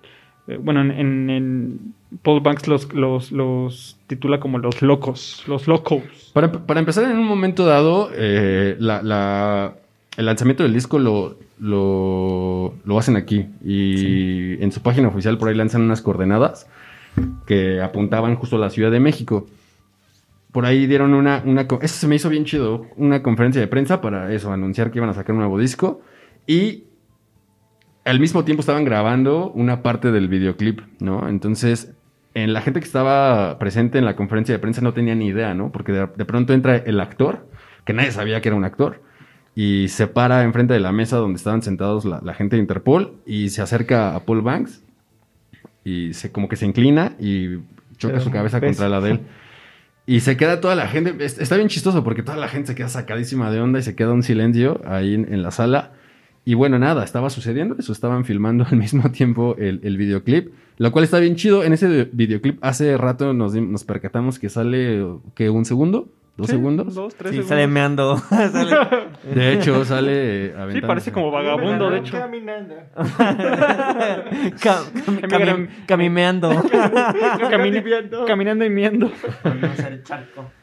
eh, bueno, en Paul Banks los, los, titula como los locos, los locos. Para, empezar, en un momento dado, eh, el lanzamiento del disco lo, lo, hacen aquí y en su página oficial por ahí lanzan unas coordenadas que apuntaban justo a la Ciudad de México. Por ahí dieron una, una... Eso se me hizo bien chido, una conferencia de prensa para eso, anunciar que iban a sacar un nuevo disco y al mismo tiempo estaban grabando una parte del videoclip, ¿no? Entonces en la gente que estaba presente en la conferencia de prensa no tenía ni idea, ¿no? Porque de, pronto entra el actor, que nadie sabía que era un actor, y se para enfrente de la mesa donde estaban sentados la, gente de Interpol y se acerca a Paul Banks y se como que se inclina y choca su cabeza contra la de él. Y se queda toda la gente, está bien chistoso porque toda la gente se queda sacadísima de onda y se queda un silencio ahí en, la sala. Y bueno, nada, estaba sucediendo eso, estaban filmando al mismo tiempo el, el videoclip. Lo cual está bien chido. En ese videoclip hace rato nos, percatamos que sale que un segundo ¿Dos segundos? Dos, tres sí, sale meando. De hecho, sale Sí, parece como vagabundo, de hecho. Caminando. camimeando. caminando y miendo.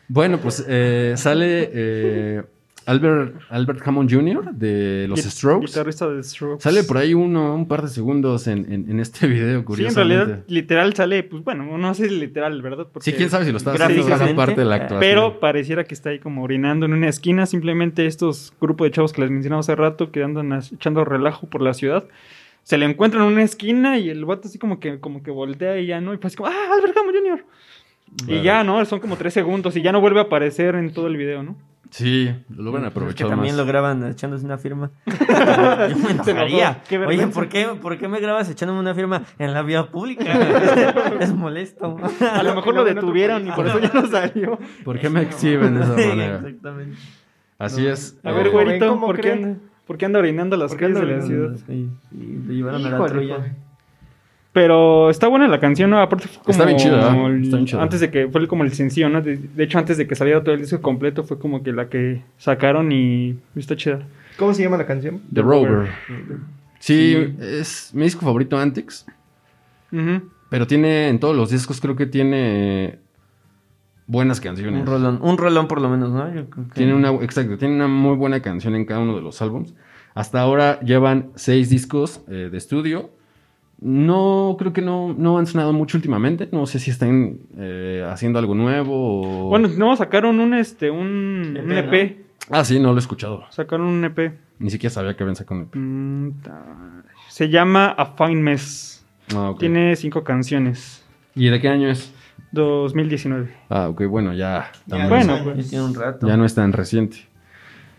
Bueno, pues eh, sale eh, Albert, Albert Hammond Jr. de los Strokes. Guitarrista de Strokes. Sale por ahí uno, un par de segundos en, en, este video, curiosamente. Sí, en realidad, literal sale, pues bueno, no sé si literal, ¿verdad? sí, quién sabe si lo está haciendo parte de la actuación. Pero pareciera que está ahí como orinando en una esquina. Simplemente estos grupos de chavos que les mencionaba hace rato, que andan echando relajo por la ciudad, se le encuentran en una esquina y el vato así como que, como que voltea y ya, ¿no? Y pues como, ¡ah, Albert Hammond Jr.! Y ya, ¿no? Son como tres segundos y ya no vuelve a aparecer en todo el video, ¿no? Sí, lo a aprovechar. Es que también lo graban echándose una firma. Yo me enojaría. Oye, ¿por qué, ¿por qué me grabas echándome una firma en la vía pública? es molesto. A lo mejor lo detuvieron y por eso ya no salió. ¿Por qué me exhiben de esa manera? Exactamente. Así es. A ver, güerito, ¿por qué, anda, ¿por qué anda orinando las calles de la ciudad? Y, y llevaron a la Troya. Pero está buena la canción, ¿no? Aparte fue como... Está bien chida, Antes de que... Fue como el sencillo, ¿no? De, hecho, antes de que saliera todo el disco completo, fue como que la que sacaron y... Está chida. ¿Cómo se llama la canción? The Rover. Sí, es mi disco favorito, Antics. Pero tiene... En todos los discos creo que tiene... Buenas canciones. Un rolón, un rolón por lo menos, ¿no? Tiene una... Exacto, tiene una muy buena canción en cada uno de los álbums. Hasta ahora llevan seis discos eh, de estudio no, creo que no, no han sonado mucho últimamente. No sé si están eh, haciendo algo nuevo o... Bueno, no, sacaron un, este, un, EP. E ah, sí, no lo he escuchado. Sacaron un EP. Ni siquiera sabía que habían sacado un EP. Mm, se llama A Fine Mess. Ah, Tiene cinco canciones. ¿Y de qué año es? 2019. Ah, ok, bueno, ya. ya bueno, pues, un rato. Ya no es tan reciente.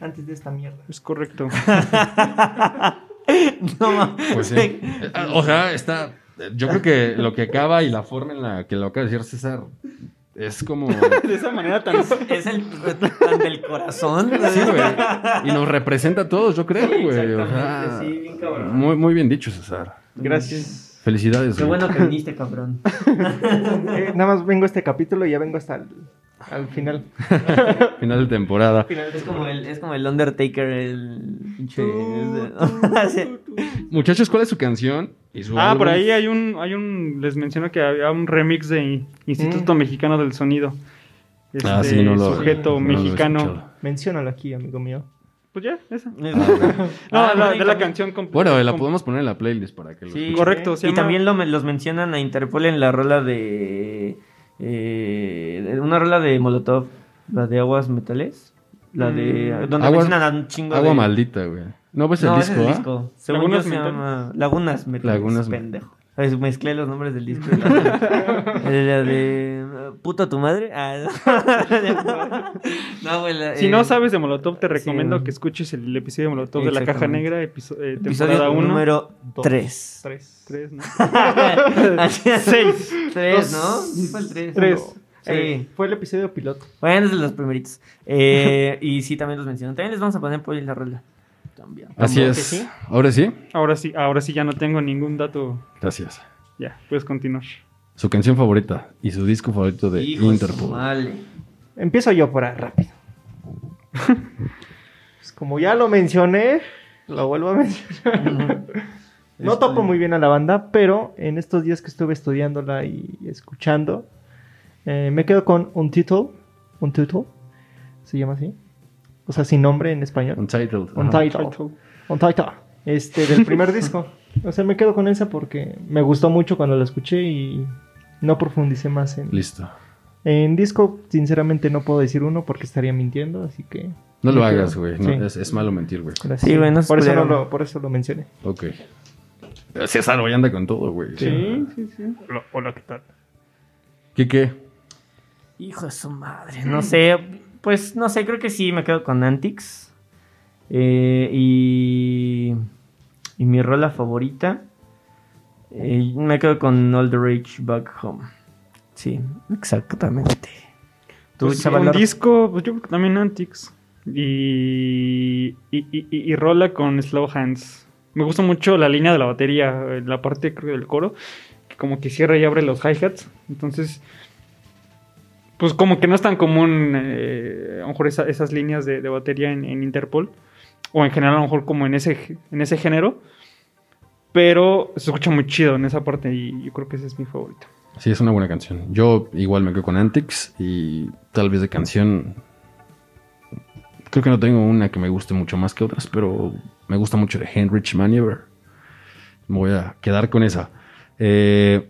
Antes de esta mierda. Es correcto. no Pues sí. O sea, está. Yo creo que lo que acaba y la forma en la que lo acaba de decir César es como. de esa manera tan. Es el tan del corazón. Sí, güey. Y nos representa a todos, yo creo, güey. O sea, sí, bien cabrón. Muy, muy bien dicho, César. Gracias. Felicidades. Qué bueno que viniste, cabrón. Eh, nada más vengo a este capítulo y ya vengo hasta el al final. final de temporada. Es como el, es como el Undertaker, el Muchachos, ¿cuál es su canción? ah, por ahí hay un, hay un, les menciono que había un remix de Instituto mm. Mexicano del Sonido. Este ah, sí, no lo sujeto mexicano. Menciónalo aquí, amigo mío. Pues ya, esa. Ah, no, de la canción completa. Bueno, la podemos poner en la playlist para que lo Sí, correcto. y también los mencionan a Interpol en la rola de eh, una rola de Molotov, la de Aguas Metales. La de. Mm. Donde agua, mencionan un chingo Agua maldita, güey. No, pues el disco, es el ¿ah? Según yo se llama Lagunas Metales. Lagunas pendejo. Mezclé los nombres del disco. la, de puta tu madre. Ah, no, si no eh, sabes de Molotov, te recomiendo que escuches el, episodio de Molotov de la Caja Negra, episodio, eh, temporada 1. Número 3. 3. 3, ¿no? 6. 3, ¿no? Sí, fue el 3. 3. Sí. Fue el episodio piloto. Bueno, es de los primeritos. Eh, y sí, también los menciono. También les vamos a poner por ahí la rola. Así es. ¿Ahora sí? Ahora sí, ahora sí ya no tengo ningún dato. Gracias. Ya, puedes continuar. Su canción favorita y su disco favorito de Interpol. Vale. Empiezo yo por ahí rápido. pues como ya lo mencioné, lo vuelvo a mencionar. no topo muy bien a la banda, pero en estos días que estuve estudiándola y escuchando, eh, me quedo con un título. Un título. ¿Se llama así? O sea, sin nombre en español. Untitled. Untitled. Untitled. Este, del primer disco. O sea, me quedo con esa porque me gustó mucho cuando la escuché y no profundicé más en... Listo. En disco, sinceramente, no puedo decir uno porque estaría mintiendo, así que... No lo hagas, güey. es, malo mentir, güey. Sí, bueno, por, eso lo, por eso lo mencioné. Ok. César hoy anda con todo, güey. Sí, sí, sí. Hola, ¿qué tal? ¿Qué qué? Hijo de su madre. No sé. Pues no sé, creo que sí me quedo con Antics. Eh, y, y mi rola favorita. Eh, me quedo con All the Rage Back Home. Sí, exactamente. ¿Tú, pues, un disco, pues yo creo que también Antics. Y, y, y, y, rola con Slow Hands. Me gusta mucho la línea de la batería, la parte creo del coro, que como que cierra y abre los hi-hats. Entonces, pues como que no es tan común, eh, a lo mejor esas líneas de, batería en, Interpol, o en general a lo mejor como en ese, en ese género, pero se escucha muy chido en esa parte y yo creo que ese es mi favorito. Sí, es una buena canción. Yo igual me quedo con Antics y tal vez de canción... Creo que no tengo una que me guste mucho más que otras, pero me gusta mucho de Heinrich Maneuver. Me voy a quedar con esa. Eh,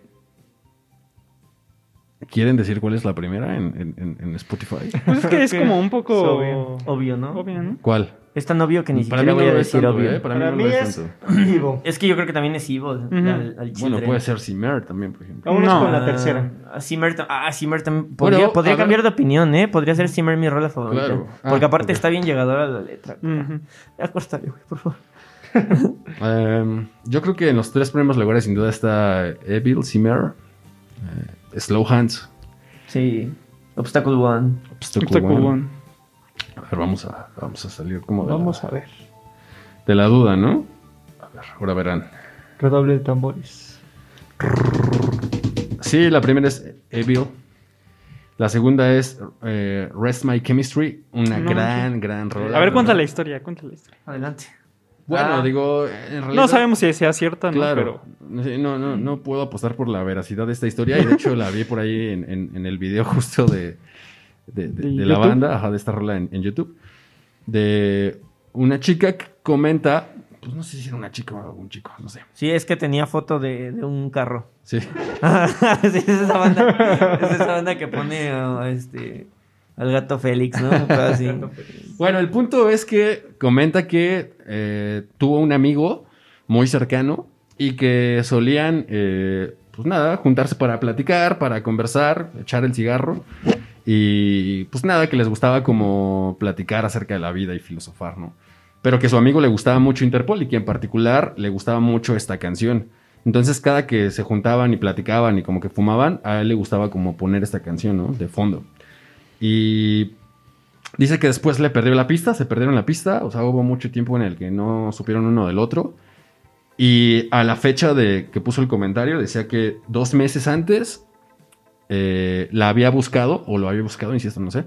¿Quieren decir cuál es la primera en, Spotify? Pues es que es como un poco obvio. ¿no? ¿Cuál? Es tan obvio que ni siquiera voy a decir obvio. ¿eh? Para, mí, es Evil. Es que yo creo que también es Evil. bueno, puede ser Simmer también, por ejemplo. Vámonos no. con la tercera. Ah, Simmer, ah, Simmer también. Podría, podría cambiar de opinión, ¿eh? Podría ser Simmer mi rola favorita. Claro. porque ah, aparte está bien llegadora la letra. Ya cortale, güey, por favor. Em, yo creo que en los tres primeros lugares sin duda está Evil, Simmer. Eh, Slow Hands. Sí. Obstacle One. Obstacle, One. A ver, vamos a, vamos a salir como de Vamos a ver. De la duda, ¿no? A ver, ahora verán. Redoble de tambores. Sí, la primera es Evil. La segunda es eh, Rest My Chemistry, una gran, gran rola. A ver, cuéntale la historia, cuéntale la historia. Adelante. Bueno, ah. digo, No sabemos si sea cierta, ¿no? Claro. No, no, no puedo apostar por la veracidad de esta historia. Y de hecho la vi por ahí en, el video justo de, de, la banda, ajá, de esta rola en, YouTube. De una chica que comenta. Pues no sé si era una chica o un chico, no sé. Sí, es que tenía foto de, un carro. Sí. sí, es esa banda. es esa banda que pone este al gato Félix, ¿no? bueno, el punto es que comenta que eh, tuvo un amigo muy cercano y que solían, eh, pues nada, juntarse para platicar, para conversar, echar el cigarro. Y pues nada, que les gustaba como platicar acerca de la vida y filosofar, ¿no? Pero que su amigo le gustaba mucho Interpol y que en particular le gustaba mucho esta canción. Entonces cada que se juntaban y platicaban y como que fumaban, a él le gustaba como poner esta canción, ¿no? De fondo. Y dice que después le perdió la pista, se perdieron la pista, o sea, hubo mucho tiempo en el que no supieron uno del otro. Y a la fecha de que puso el comentario decía que dos meses antes eh, la había buscado, o lo había buscado, insisto, no sé.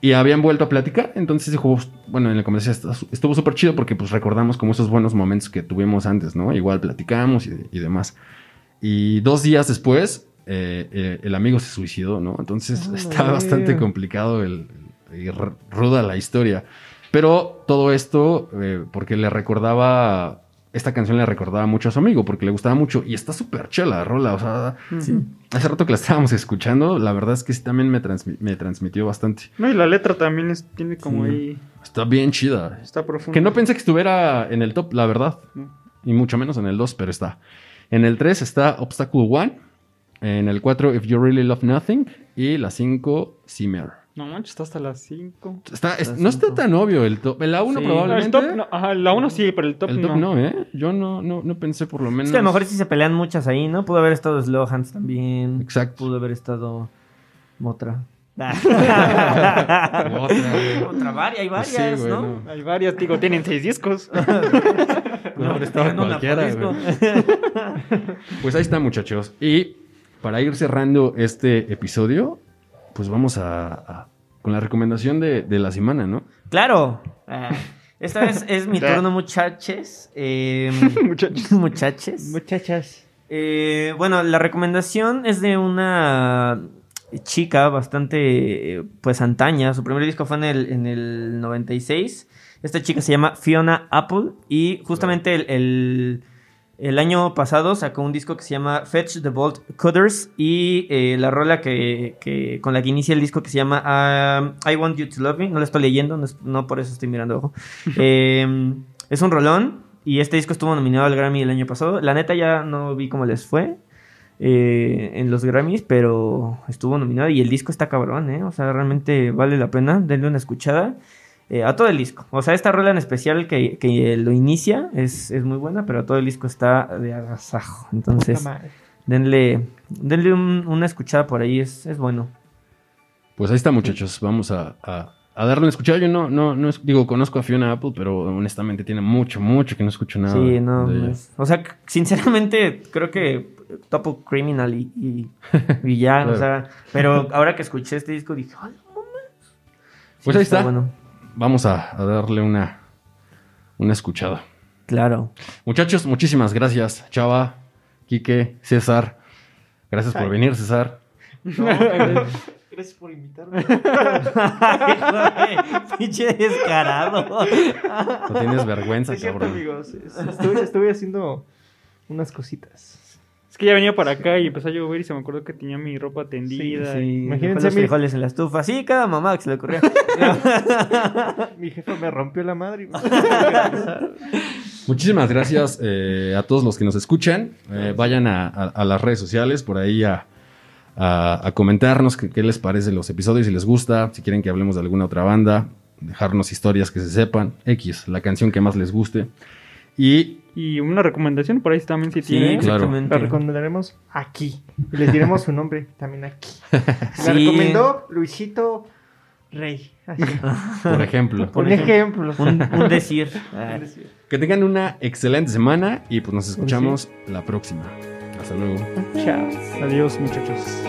Y habían vuelto a platicar, entonces dijo, bueno, en la conversación estuvo súper chido porque pues recordamos como esos buenos momentos que tuvimos antes, ¿no? Igual platicamos y, y demás. Y dos días después eh, eh, el amigo se suicidó, ¿no? Entonces está bastante complicado el, y ruda la historia. Pero todo esto eh, porque le recordaba, esta canción le recordaba mucho a su amigo, porque le gustaba mucho y está súper chela la rola, o sea, hace rato que la estábamos escuchando, la verdad es que sí también me, me transmitió bastante. No, y la letra también tiene como ahí... Está bien chida. Está profunda. Que no pensé que estuviera en el top, la verdad. Y mucho menos en el 2, pero está. En el 3 está Obstacle One. En el 4, If You Really Love Nothing. Y la 5, Simmer. No manches, está hasta las 5. no está tan obvio el top. La 1 probablemente. El top, ajá, la 1 sí, pero el top, el top no. ¿eh? Yo no, no, no pensé por lo menos. Es que a lo mejor sí se pelean muchas ahí, ¿no? Pudo haber estado Slowhands también. Exacto. Pudo haber estado Motra. otra, otra varias, hay varias, ¿no? Hay varias, digo, tienen seis discos. no, pero estaba cualquiera, Pues ahí está, muchachos. Y para ir cerrando este episodio, pues vamos a, con la recomendación de, la semana, ¿no? Claro. Ah, esta vez es mi turno, muchaches. Eh, muchachos. Muchachas. Eh, bueno, la recomendación es de una chica bastante, pues, antaña. Su primer disco fue en el, en el 96. Esta chica se llama Fiona Apple y justamente el el año pasado sacó un disco que se llama Fetch the Vault Cutters y eh, la rola que, con la que inicia el disco que se llama um, I Want You to Love Me. No la estoy leyendo, no, por eso estoy mirando ojo. Em, es un rolón y este disco estuvo nominado al Grammy el año pasado. La neta ya no vi cómo les fue eh, en los Grammys, pero estuvo nominado y el disco está cabrón, ¿eh? O sea, realmente vale la pena. Denle una escuchada. Eh, a todo el disco. O sea, esta rola en especial que, lo inicia es, muy buena, pero todo el disco está de agasajo. Entonces, denle, denle una escuchada por ahí, es, es, bueno. Pues ahí está, muchachos. Vamos a, darle una escuchada. Yo no, no, no digo, conozco a Fiona Apple, pero honestamente tiene mucho, mucho que no escucho nada. Sí, no. o sea, sinceramente, creo que Topo Criminal y, y, ya, o sea, pero ahora que escuché este disco dije, ay, pues ahí está. Bueno. Vamos a, darle una, una escuchada. Claro. Muchachos, muchísimas gracias. Chava, Quique, César. Gracias por venir, César. gracias por invitarme. Pinche descarado. No tienes vergüenza, cabrón. amigos. estuve haciendo unas cositas que ya venía para acá y empezó a llover y se me acordó que tenía mi ropa tendida. Sí, Imagínense los frijoles en la estufa. Sí, cada mamá que se le ocurría. mi jefa me rompió la madre. Muchísimas gracias eh, a todos los que nos escuchan. Eh, vayan a, las redes sociales por ahí a, comentarnos qué, les parece los episodios, si les gusta, si quieren que hablemos de alguna otra banda, dejarnos historias que se sepan, X, la canción que más les guste. Y y una recomendación por ahí también si sí, Claro. La recomendaremos aquí. Y les diremos su nombre también aquí. La recomendó Luisito Rey. Por ejemplo. Por ejemplo. Un, decir. Que tengan una excelente semana y pues nos escuchamos la próxima. Hasta luego. Chao. Adiós muchachos.